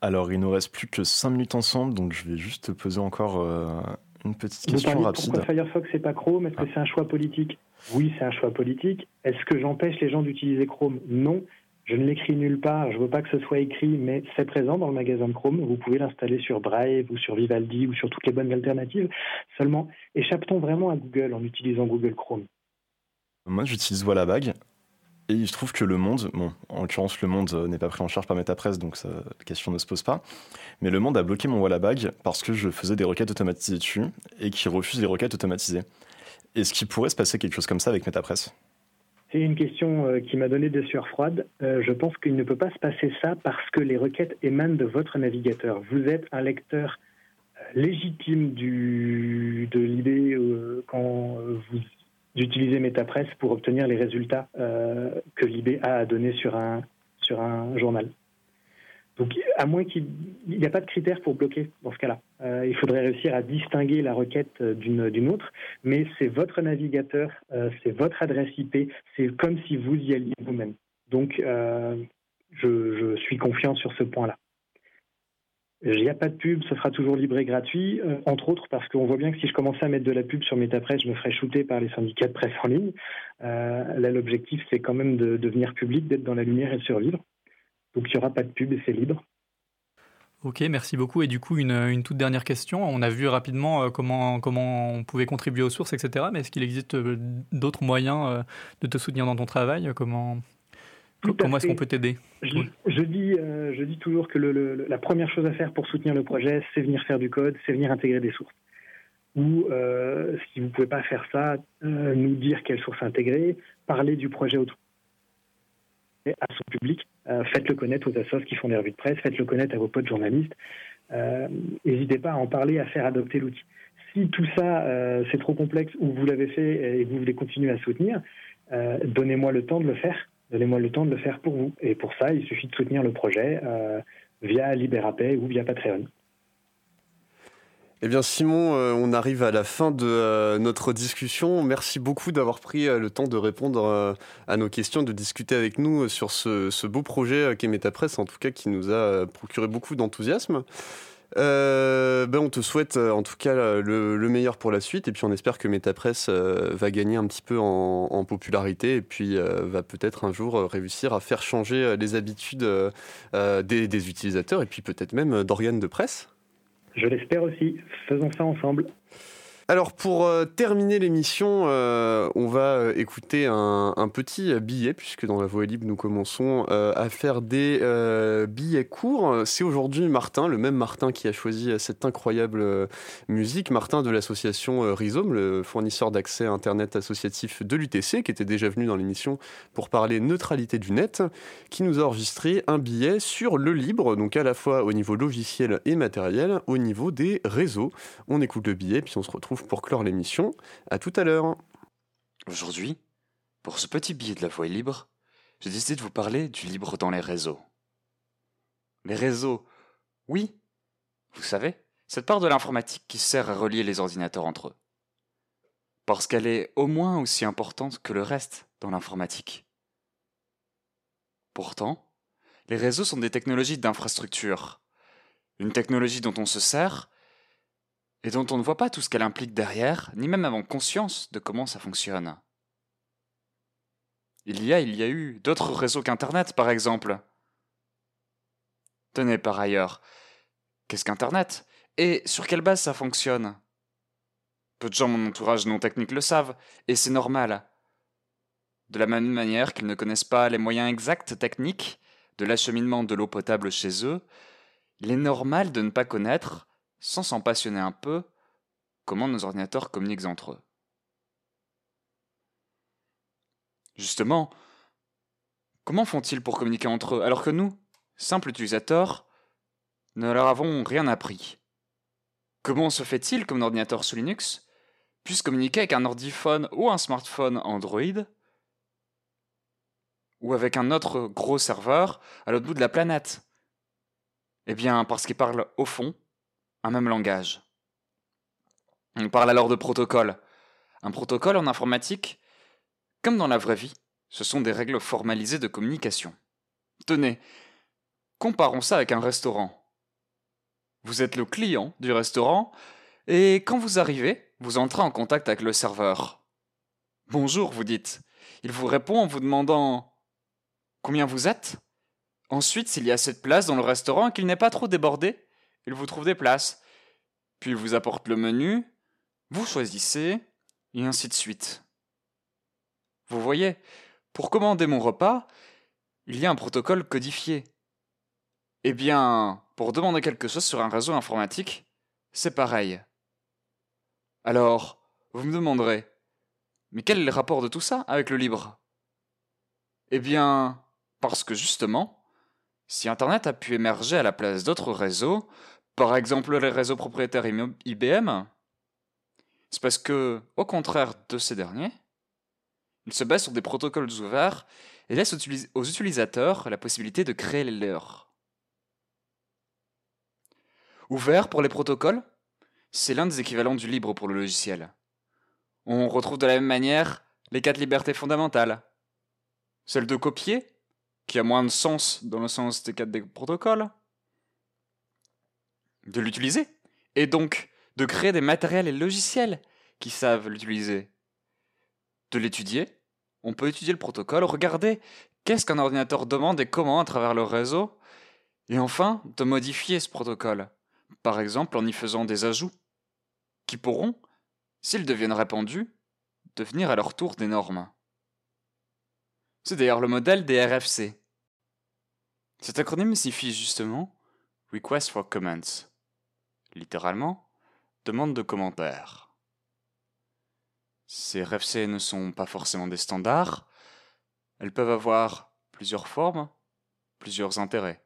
Alors, il nous reste plus que 5 minutes ensemble, donc je vais juste te poser encore euh, une petite question rapide. Pourquoi Firefox et pas Chrome? Est-ce que ah. c'est un choix politique? Oui, c'est un choix politique. Est-ce que j'empêche les gens d'utiliser Chrome? Non. Je ne l'écris nulle part, je ne veux pas que ce soit écrit, mais c'est présent dans le magasin de Chrome. Vous pouvez l'installer sur Brave ou sur Vivaldi ou sur toutes les bonnes alternatives. Seulement, échappe-t-on vraiment à Google en utilisant Google Chrome? Moi, j'utilise Voilà Bag. Et il se trouve que le monde, bon, en l'occurrence, le monde euh, n'est pas pris en charge par MetaPress, donc la question ne se pose pas. Mais le monde a bloqué mon Wallabag parce que je faisais des requêtes automatisées dessus et qui refuse les requêtes automatisées. Est-ce qu'il pourrait se passer quelque chose comme ça avec MetaPress? C'est une question euh, qui m'a donné des sueurs froides. Euh, je pense qu'il ne peut pas se passer ça parce que les requêtes émanent de votre navigateur. Vous êtes un lecteur légitime de l'idée quand vous d'utiliser MetaPress pour obtenir les résultats euh, que l'IB a à donner sur un, sur un journal. Donc, à moins qu'il n'y a pas de critère pour bloquer dans ce cas-là. Euh, il faudrait réussir à distinguer la requête d'une autre, mais c'est votre navigateur, euh, c'est votre adresse IP, c'est comme si vous y alliez vous-même. Donc, je, suis confiant sur ce point-là. Il n'y a pas de pub, ce sera toujours libre et gratuit, euh, entre autres parce qu'on voit bien que si je commençais à mettre de la pub sur MetaPress, je me ferais shooter par les syndicats de presse en ligne. Euh, là, l'objectif, c'est quand même de devenir public, d'être dans la lumière et de survivre. Donc, il n'y aura pas de pub et c'est libre. Ok, merci beaucoup. Et du coup, une, toute dernière question. On a vu rapidement euh, comment, comment on pouvait contribuer aux sources, etc. Mais est-ce qu'il existe d'autres moyens de te soutenir dans ton travail? Comment, Comment est-ce qu'on peut t'aider je, dis, euh, je dis toujours que la première chose à faire pour soutenir le projet, c'est venir faire du code, c'est venir intégrer des sources. Ou euh, si vous ne pouvez pas faire ça, euh, nous dire quelles sources intégrer, parler du projet autour à son public, faites-le connaître aux assos qui font des revues de presse, faites-le connaître à vos potes journalistes. N'hésitez pas à en parler, à faire adopter l'outil. Si tout ça, c'est trop complexe ou vous l'avez fait et vous voulez continuer à soutenir, donnez-moi le temps de le faire Donnez-moi le temps de le faire pour vous. Et pour ça, il suffit de soutenir le projet euh, via Liberapay ou via Patreon. Eh bien Simon, euh, on arrive à la fin de euh, notre discussion. Merci beaucoup d'avoir pris le temps de répondre à nos questions, de discuter avec nous sur ce, ce beau projet qu'est MetaPress, en tout cas qui nous a procuré beaucoup d'enthousiasme. Euh, ben on te souhaite euh, en tout cas le, meilleur pour la suite et puis on espère que MetaPress euh, va gagner un petit peu en, popularité et puis va peut-être un jour réussir à faire changer les habitudes des, des, utilisateurs et puis peut-être même d'organes de presse. Je l'espère aussi. Faisons ça ensemble. Alors pour euh, terminer l'émission, euh, on va euh, écouter un, petit billet, puisque dans la voie libre, nous commençons à faire des billets courts. C'est aujourd'hui Martin, le même Martin qui a choisi cette incroyable musique, Martin de l'association Rhizome, le fournisseur d'accès Internet associatif de l'UTC, qui était déjà venu dans l'émission pour parler neutralité du net, qui nous a enregistré un billet sur le libre, donc à la fois au niveau logiciel et matériel, au niveau des réseaux. On écoute le billet, puis on se retrouve pour clore l'émission. À tout à l'heure. Aujourd'hui, pour ce petit billet de la voix libre, j'ai décidé de vous parler du libre dans les réseaux. Les réseaux, oui, vous savez, cette part de l'informatique qui sert à relier les ordinateurs entre eux. Parce qu'elle est au moins aussi importante que le reste dans l'informatique. Pourtant, les réseaux sont des technologies d'infrastructure. Une technologie dont on se sert et dont on ne voit pas tout ce qu'elle implique derrière, ni même avoir conscience de comment ça fonctionne. Il y a, il y a eu d'autres réseaux qu'Internet, par exemple. Tenez, par ailleurs, qu'est-ce qu'Internet? Et sur quelle base ça fonctionne? Peu de gens de mon entourage non technique le savent, et c'est normal. De la même manière qu'ils ne connaissent pas les moyens exacts techniques de l'acheminement de l'eau potable chez eux, il est normal de ne pas connaître sans s'en passionner un peu, comment nos ordinateurs communiquent entre eux. Justement, comment font-ils pour communiquer entre eux alors que nous, simples utilisateurs, ne leur avons rien appris? Comment se fait-il qu'un ordinateur sous Linux puisse communiquer avec un ordiphone ou un smartphone Android ou avec un autre gros serveur à l'autre bout de la planète? Eh bien, parce qu'ils parlent au fond même langage. On parle alors de protocole. Un protocole en informatique, comme dans la vraie vie, ce sont des règles formalisées de communication. Tenez, comparons ça avec un restaurant. Vous êtes le client du restaurant et quand vous arrivez, vous entrez en contact avec le serveur. Bonjour, vous dites. Il vous répond en vous demandant combien vous êtes? Ensuite, s'il y a assez de place dans le restaurant et qu'il n'est pas trop débordé, il vous trouve des places. Puis il vous apporte le menu, vous choisissez, et ainsi de suite. Vous voyez, pour commander mon repas, il y a un protocole codifié. Eh bien, pour demander quelque chose sur un réseau informatique, c'est pareil. Alors, vous me demanderez, mais quel est le rapport de tout ça avec le libre? Eh bien, parce que justement, si Internet a pu émerger à la place d'autres réseaux, par exemple les réseaux propriétaires IBM, c'est parce que, au contraire de ces derniers, ils se basent sur des protocoles ouverts et laissent aux utilisateurs la possibilité de créer les leurs. Ouvert pour les protocoles, c'est l'un des équivalents du libre pour le logiciel. On retrouve de la même manière les quatre libertés fondamentales. Celle de copier, qui a moins de sens dans le sens des quatre des protocoles. De l'utiliser, et donc de créer des matériels et logiciels qui savent l'utiliser. De l'étudier, on peut étudier le protocole, regarder qu'est-ce qu'un ordinateur demande et comment à travers le réseau, et enfin de modifier ce protocole, par exemple en y faisant des ajouts, qui pourront, s'ils deviennent répandus, devenir à leur tour des normes. C'est d'ailleurs le modèle des RFC. Cet acronyme signifie justement Request for Comments, littéralement demande de commentaires. Ces RFC ne sont pas forcément des standards. Elles peuvent avoir plusieurs formes, plusieurs intérêts.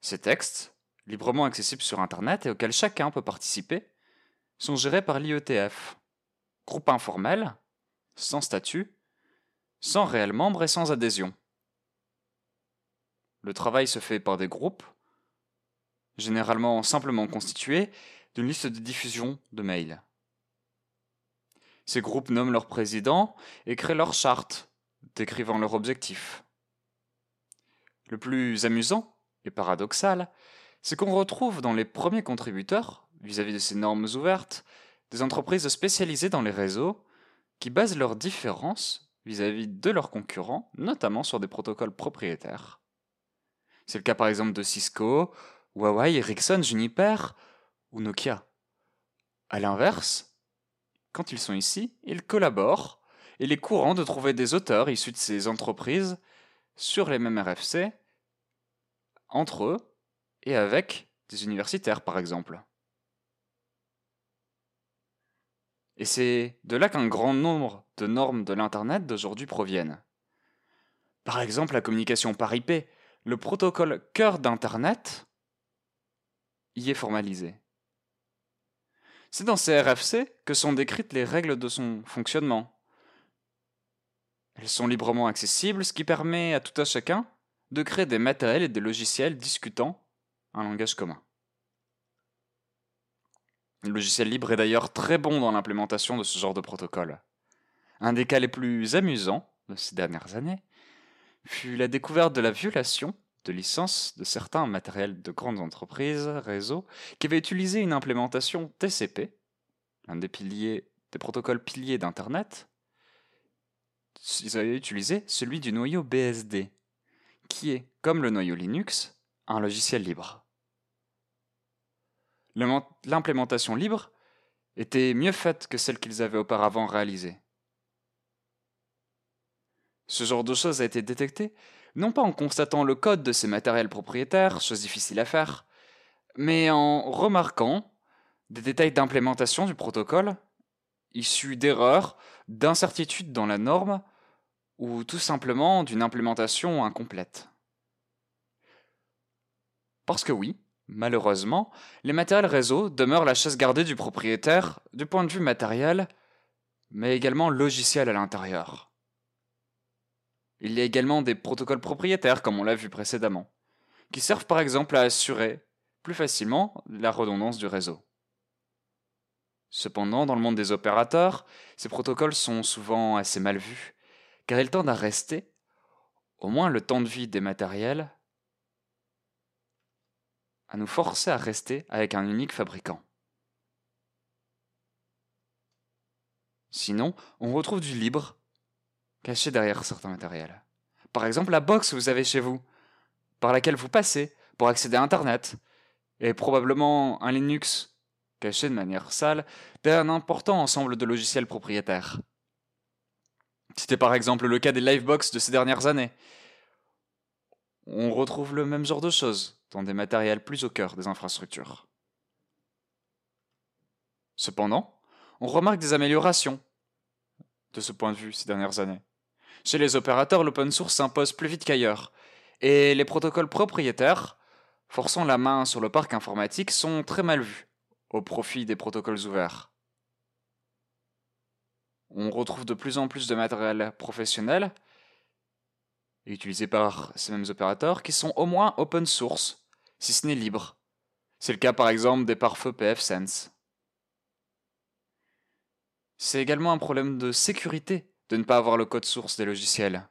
Ces textes, librement accessibles sur Internet et auxquels chacun peut participer, sont gérés par l'IETF, groupe informel, sans statut, sans réel membre et sans adhésion. Le travail se fait par des groupes, généralement simplement constitués d'une liste de diffusion de mails. Ces groupes nomment leurs présidents et créent leur charte, décrivant leurs objectifs. Le plus amusant et paradoxal, c'est qu'on retrouve dans les premiers contributeurs, vis-à-vis de ces normes ouvertes, des entreprises spécialisées dans les réseaux qui basent leurs différences vis-à-vis de leurs concurrents, notamment sur des protocoles propriétaires. C'est le cas par exemple de Cisco, Huawei, Ericsson, Juniper ou Nokia. A l'inverse, quand ils sont ici, ils collaborent, et il est courant de trouver des auteurs issus de ces entreprises sur les mêmes RFC, entre eux, et avec des universitaires par exemple. Et c'est de là qu'un grand nombre de normes de l'Internet d'aujourd'hui proviennent. Par exemple, la communication par IP, le protocole cœur d'Internet y est formalisé. C'est dans ces RFC que sont décrites les règles de son fonctionnement. Elles sont librement accessibles, ce qui permet à tout un chacun de créer des matériels et des logiciels discutant un langage commun. Le logiciel libre est d'ailleurs très bon dans l'implémentation de ce genre de protocole. Un des cas les plus amusants de ces dernières années fut la découverte de la violation de licence de certains matériels de grandes entreprises, réseaux, qui avaient utilisé une implémentation TCP, l'un des piliers, des protocoles piliers d'Internet. Ils avaient utilisé celui du noyau BSD, qui est, comme le noyau Linux, un logiciel libre. L'implémentation libre était mieux faite que celle qu'ils avaient auparavant réalisée. Ce genre de choses a été détecté non pas en constatant le code de ces matériels propriétaires, chose difficile à faire, mais en remarquant des détails d'implémentation du protocole, issus d'erreurs, d'incertitudes dans la norme, ou tout simplement d'une implémentation incomplète. Parce que oui, malheureusement, les matériels réseau demeurent la chasse gardée du propriétaire du point de vue matériel, mais également logiciel à l'intérieur. Il y a également des protocoles propriétaires, comme on l'a vu précédemment, qui servent par exemple à assurer plus facilement la redondance du réseau. Cependant, dans le monde des opérateurs, ces protocoles sont souvent assez mal vus, car ils tendent à rester, au moins le temps de vie des matériels, à nous forcer à rester avec un unique fabricant. Sinon, on retrouve du libre caché derrière certains matériels. Par exemple, la box que vous avez chez vous, par laquelle vous passez pour accéder à Internet, et probablement un Linux caché de manière sale derrière un important ensemble de logiciels propriétaires. C'était par exemple le cas des Livebox de ces dernières années. On retrouve le même genre de choses dans des matériels plus au cœur des infrastructures. Cependant, on remarque des améliorations de ce point de vue ces dernières années. Chez les opérateurs, l'open source s'impose plus vite qu'ailleurs, et les protocoles propriétaires, forçant la main sur le parc informatique, sont très mal vus au profit des protocoles ouverts. On retrouve de plus en plus de matériel professionnel utilisé par ces mêmes opérateurs qui sont au moins open source, si ce n'est libre. C'est le cas par exemple des pare-feux PFSense. C'est également un problème de sécurité de ne pas avoir le code source des logiciels.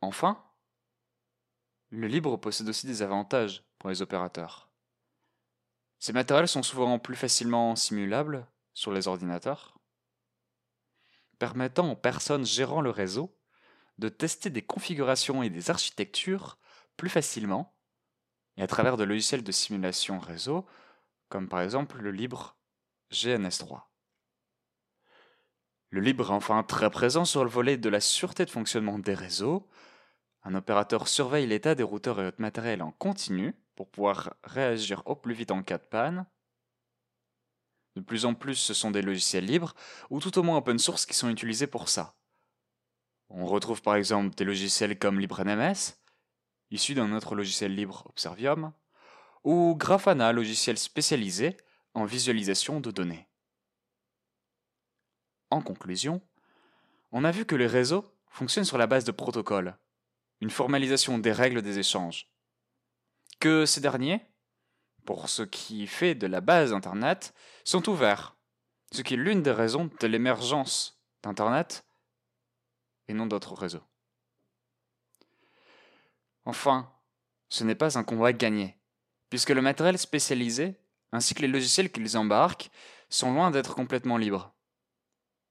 Enfin, le libre possède aussi des avantages pour les opérateurs. Ces matériels sont souvent plus facilement simulables sur les ordinateurs, permettant aux personnes gérant le réseau de tester des configurations et des architectures plus facilement et à travers de logiciels de simulation réseau, comme par exemple le libre GNS3. Le libre est enfin très présent sur le volet de la sûreté de fonctionnement des réseaux. Un opérateur surveille l'état des routeurs et autres matériels en continu pour pouvoir réagir au plus vite en cas de panne. De plus en plus, ce sont des logiciels libres, ou tout au moins open source, qui sont utilisés pour ça. On retrouve par exemple des logiciels comme LibreNMS, issus d'un autre logiciel libre Observium, ou Grafana, logiciel spécialisé en visualisation de données. En conclusion, on a vu que les réseaux fonctionnent sur la base de protocoles, une formalisation des règles des échanges. Que ces derniers, pour ce qui fait de la base Internet, sont ouverts, ce qui est l'une des raisons de l'émergence d'Internet et non d'autres réseaux. Enfin, ce n'est pas un combat gagné, puisque le matériel spécialisé, ainsi que les logiciels qu'ils embarquent, sont loin d'être complètement libres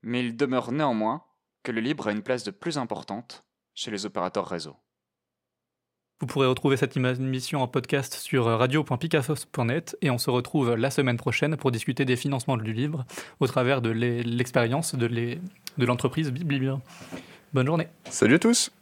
mais il demeure néanmoins que le libre a une place de plus importante chez les opérateurs réseau. Vous pourrez retrouver cette émission en podcast sur radio.picassos.net et on se retrouve la semaine prochaine pour discuter des financements du livre au travers de l'expérience de l'entreprise Biblibir. Bonne journée. Salut à tous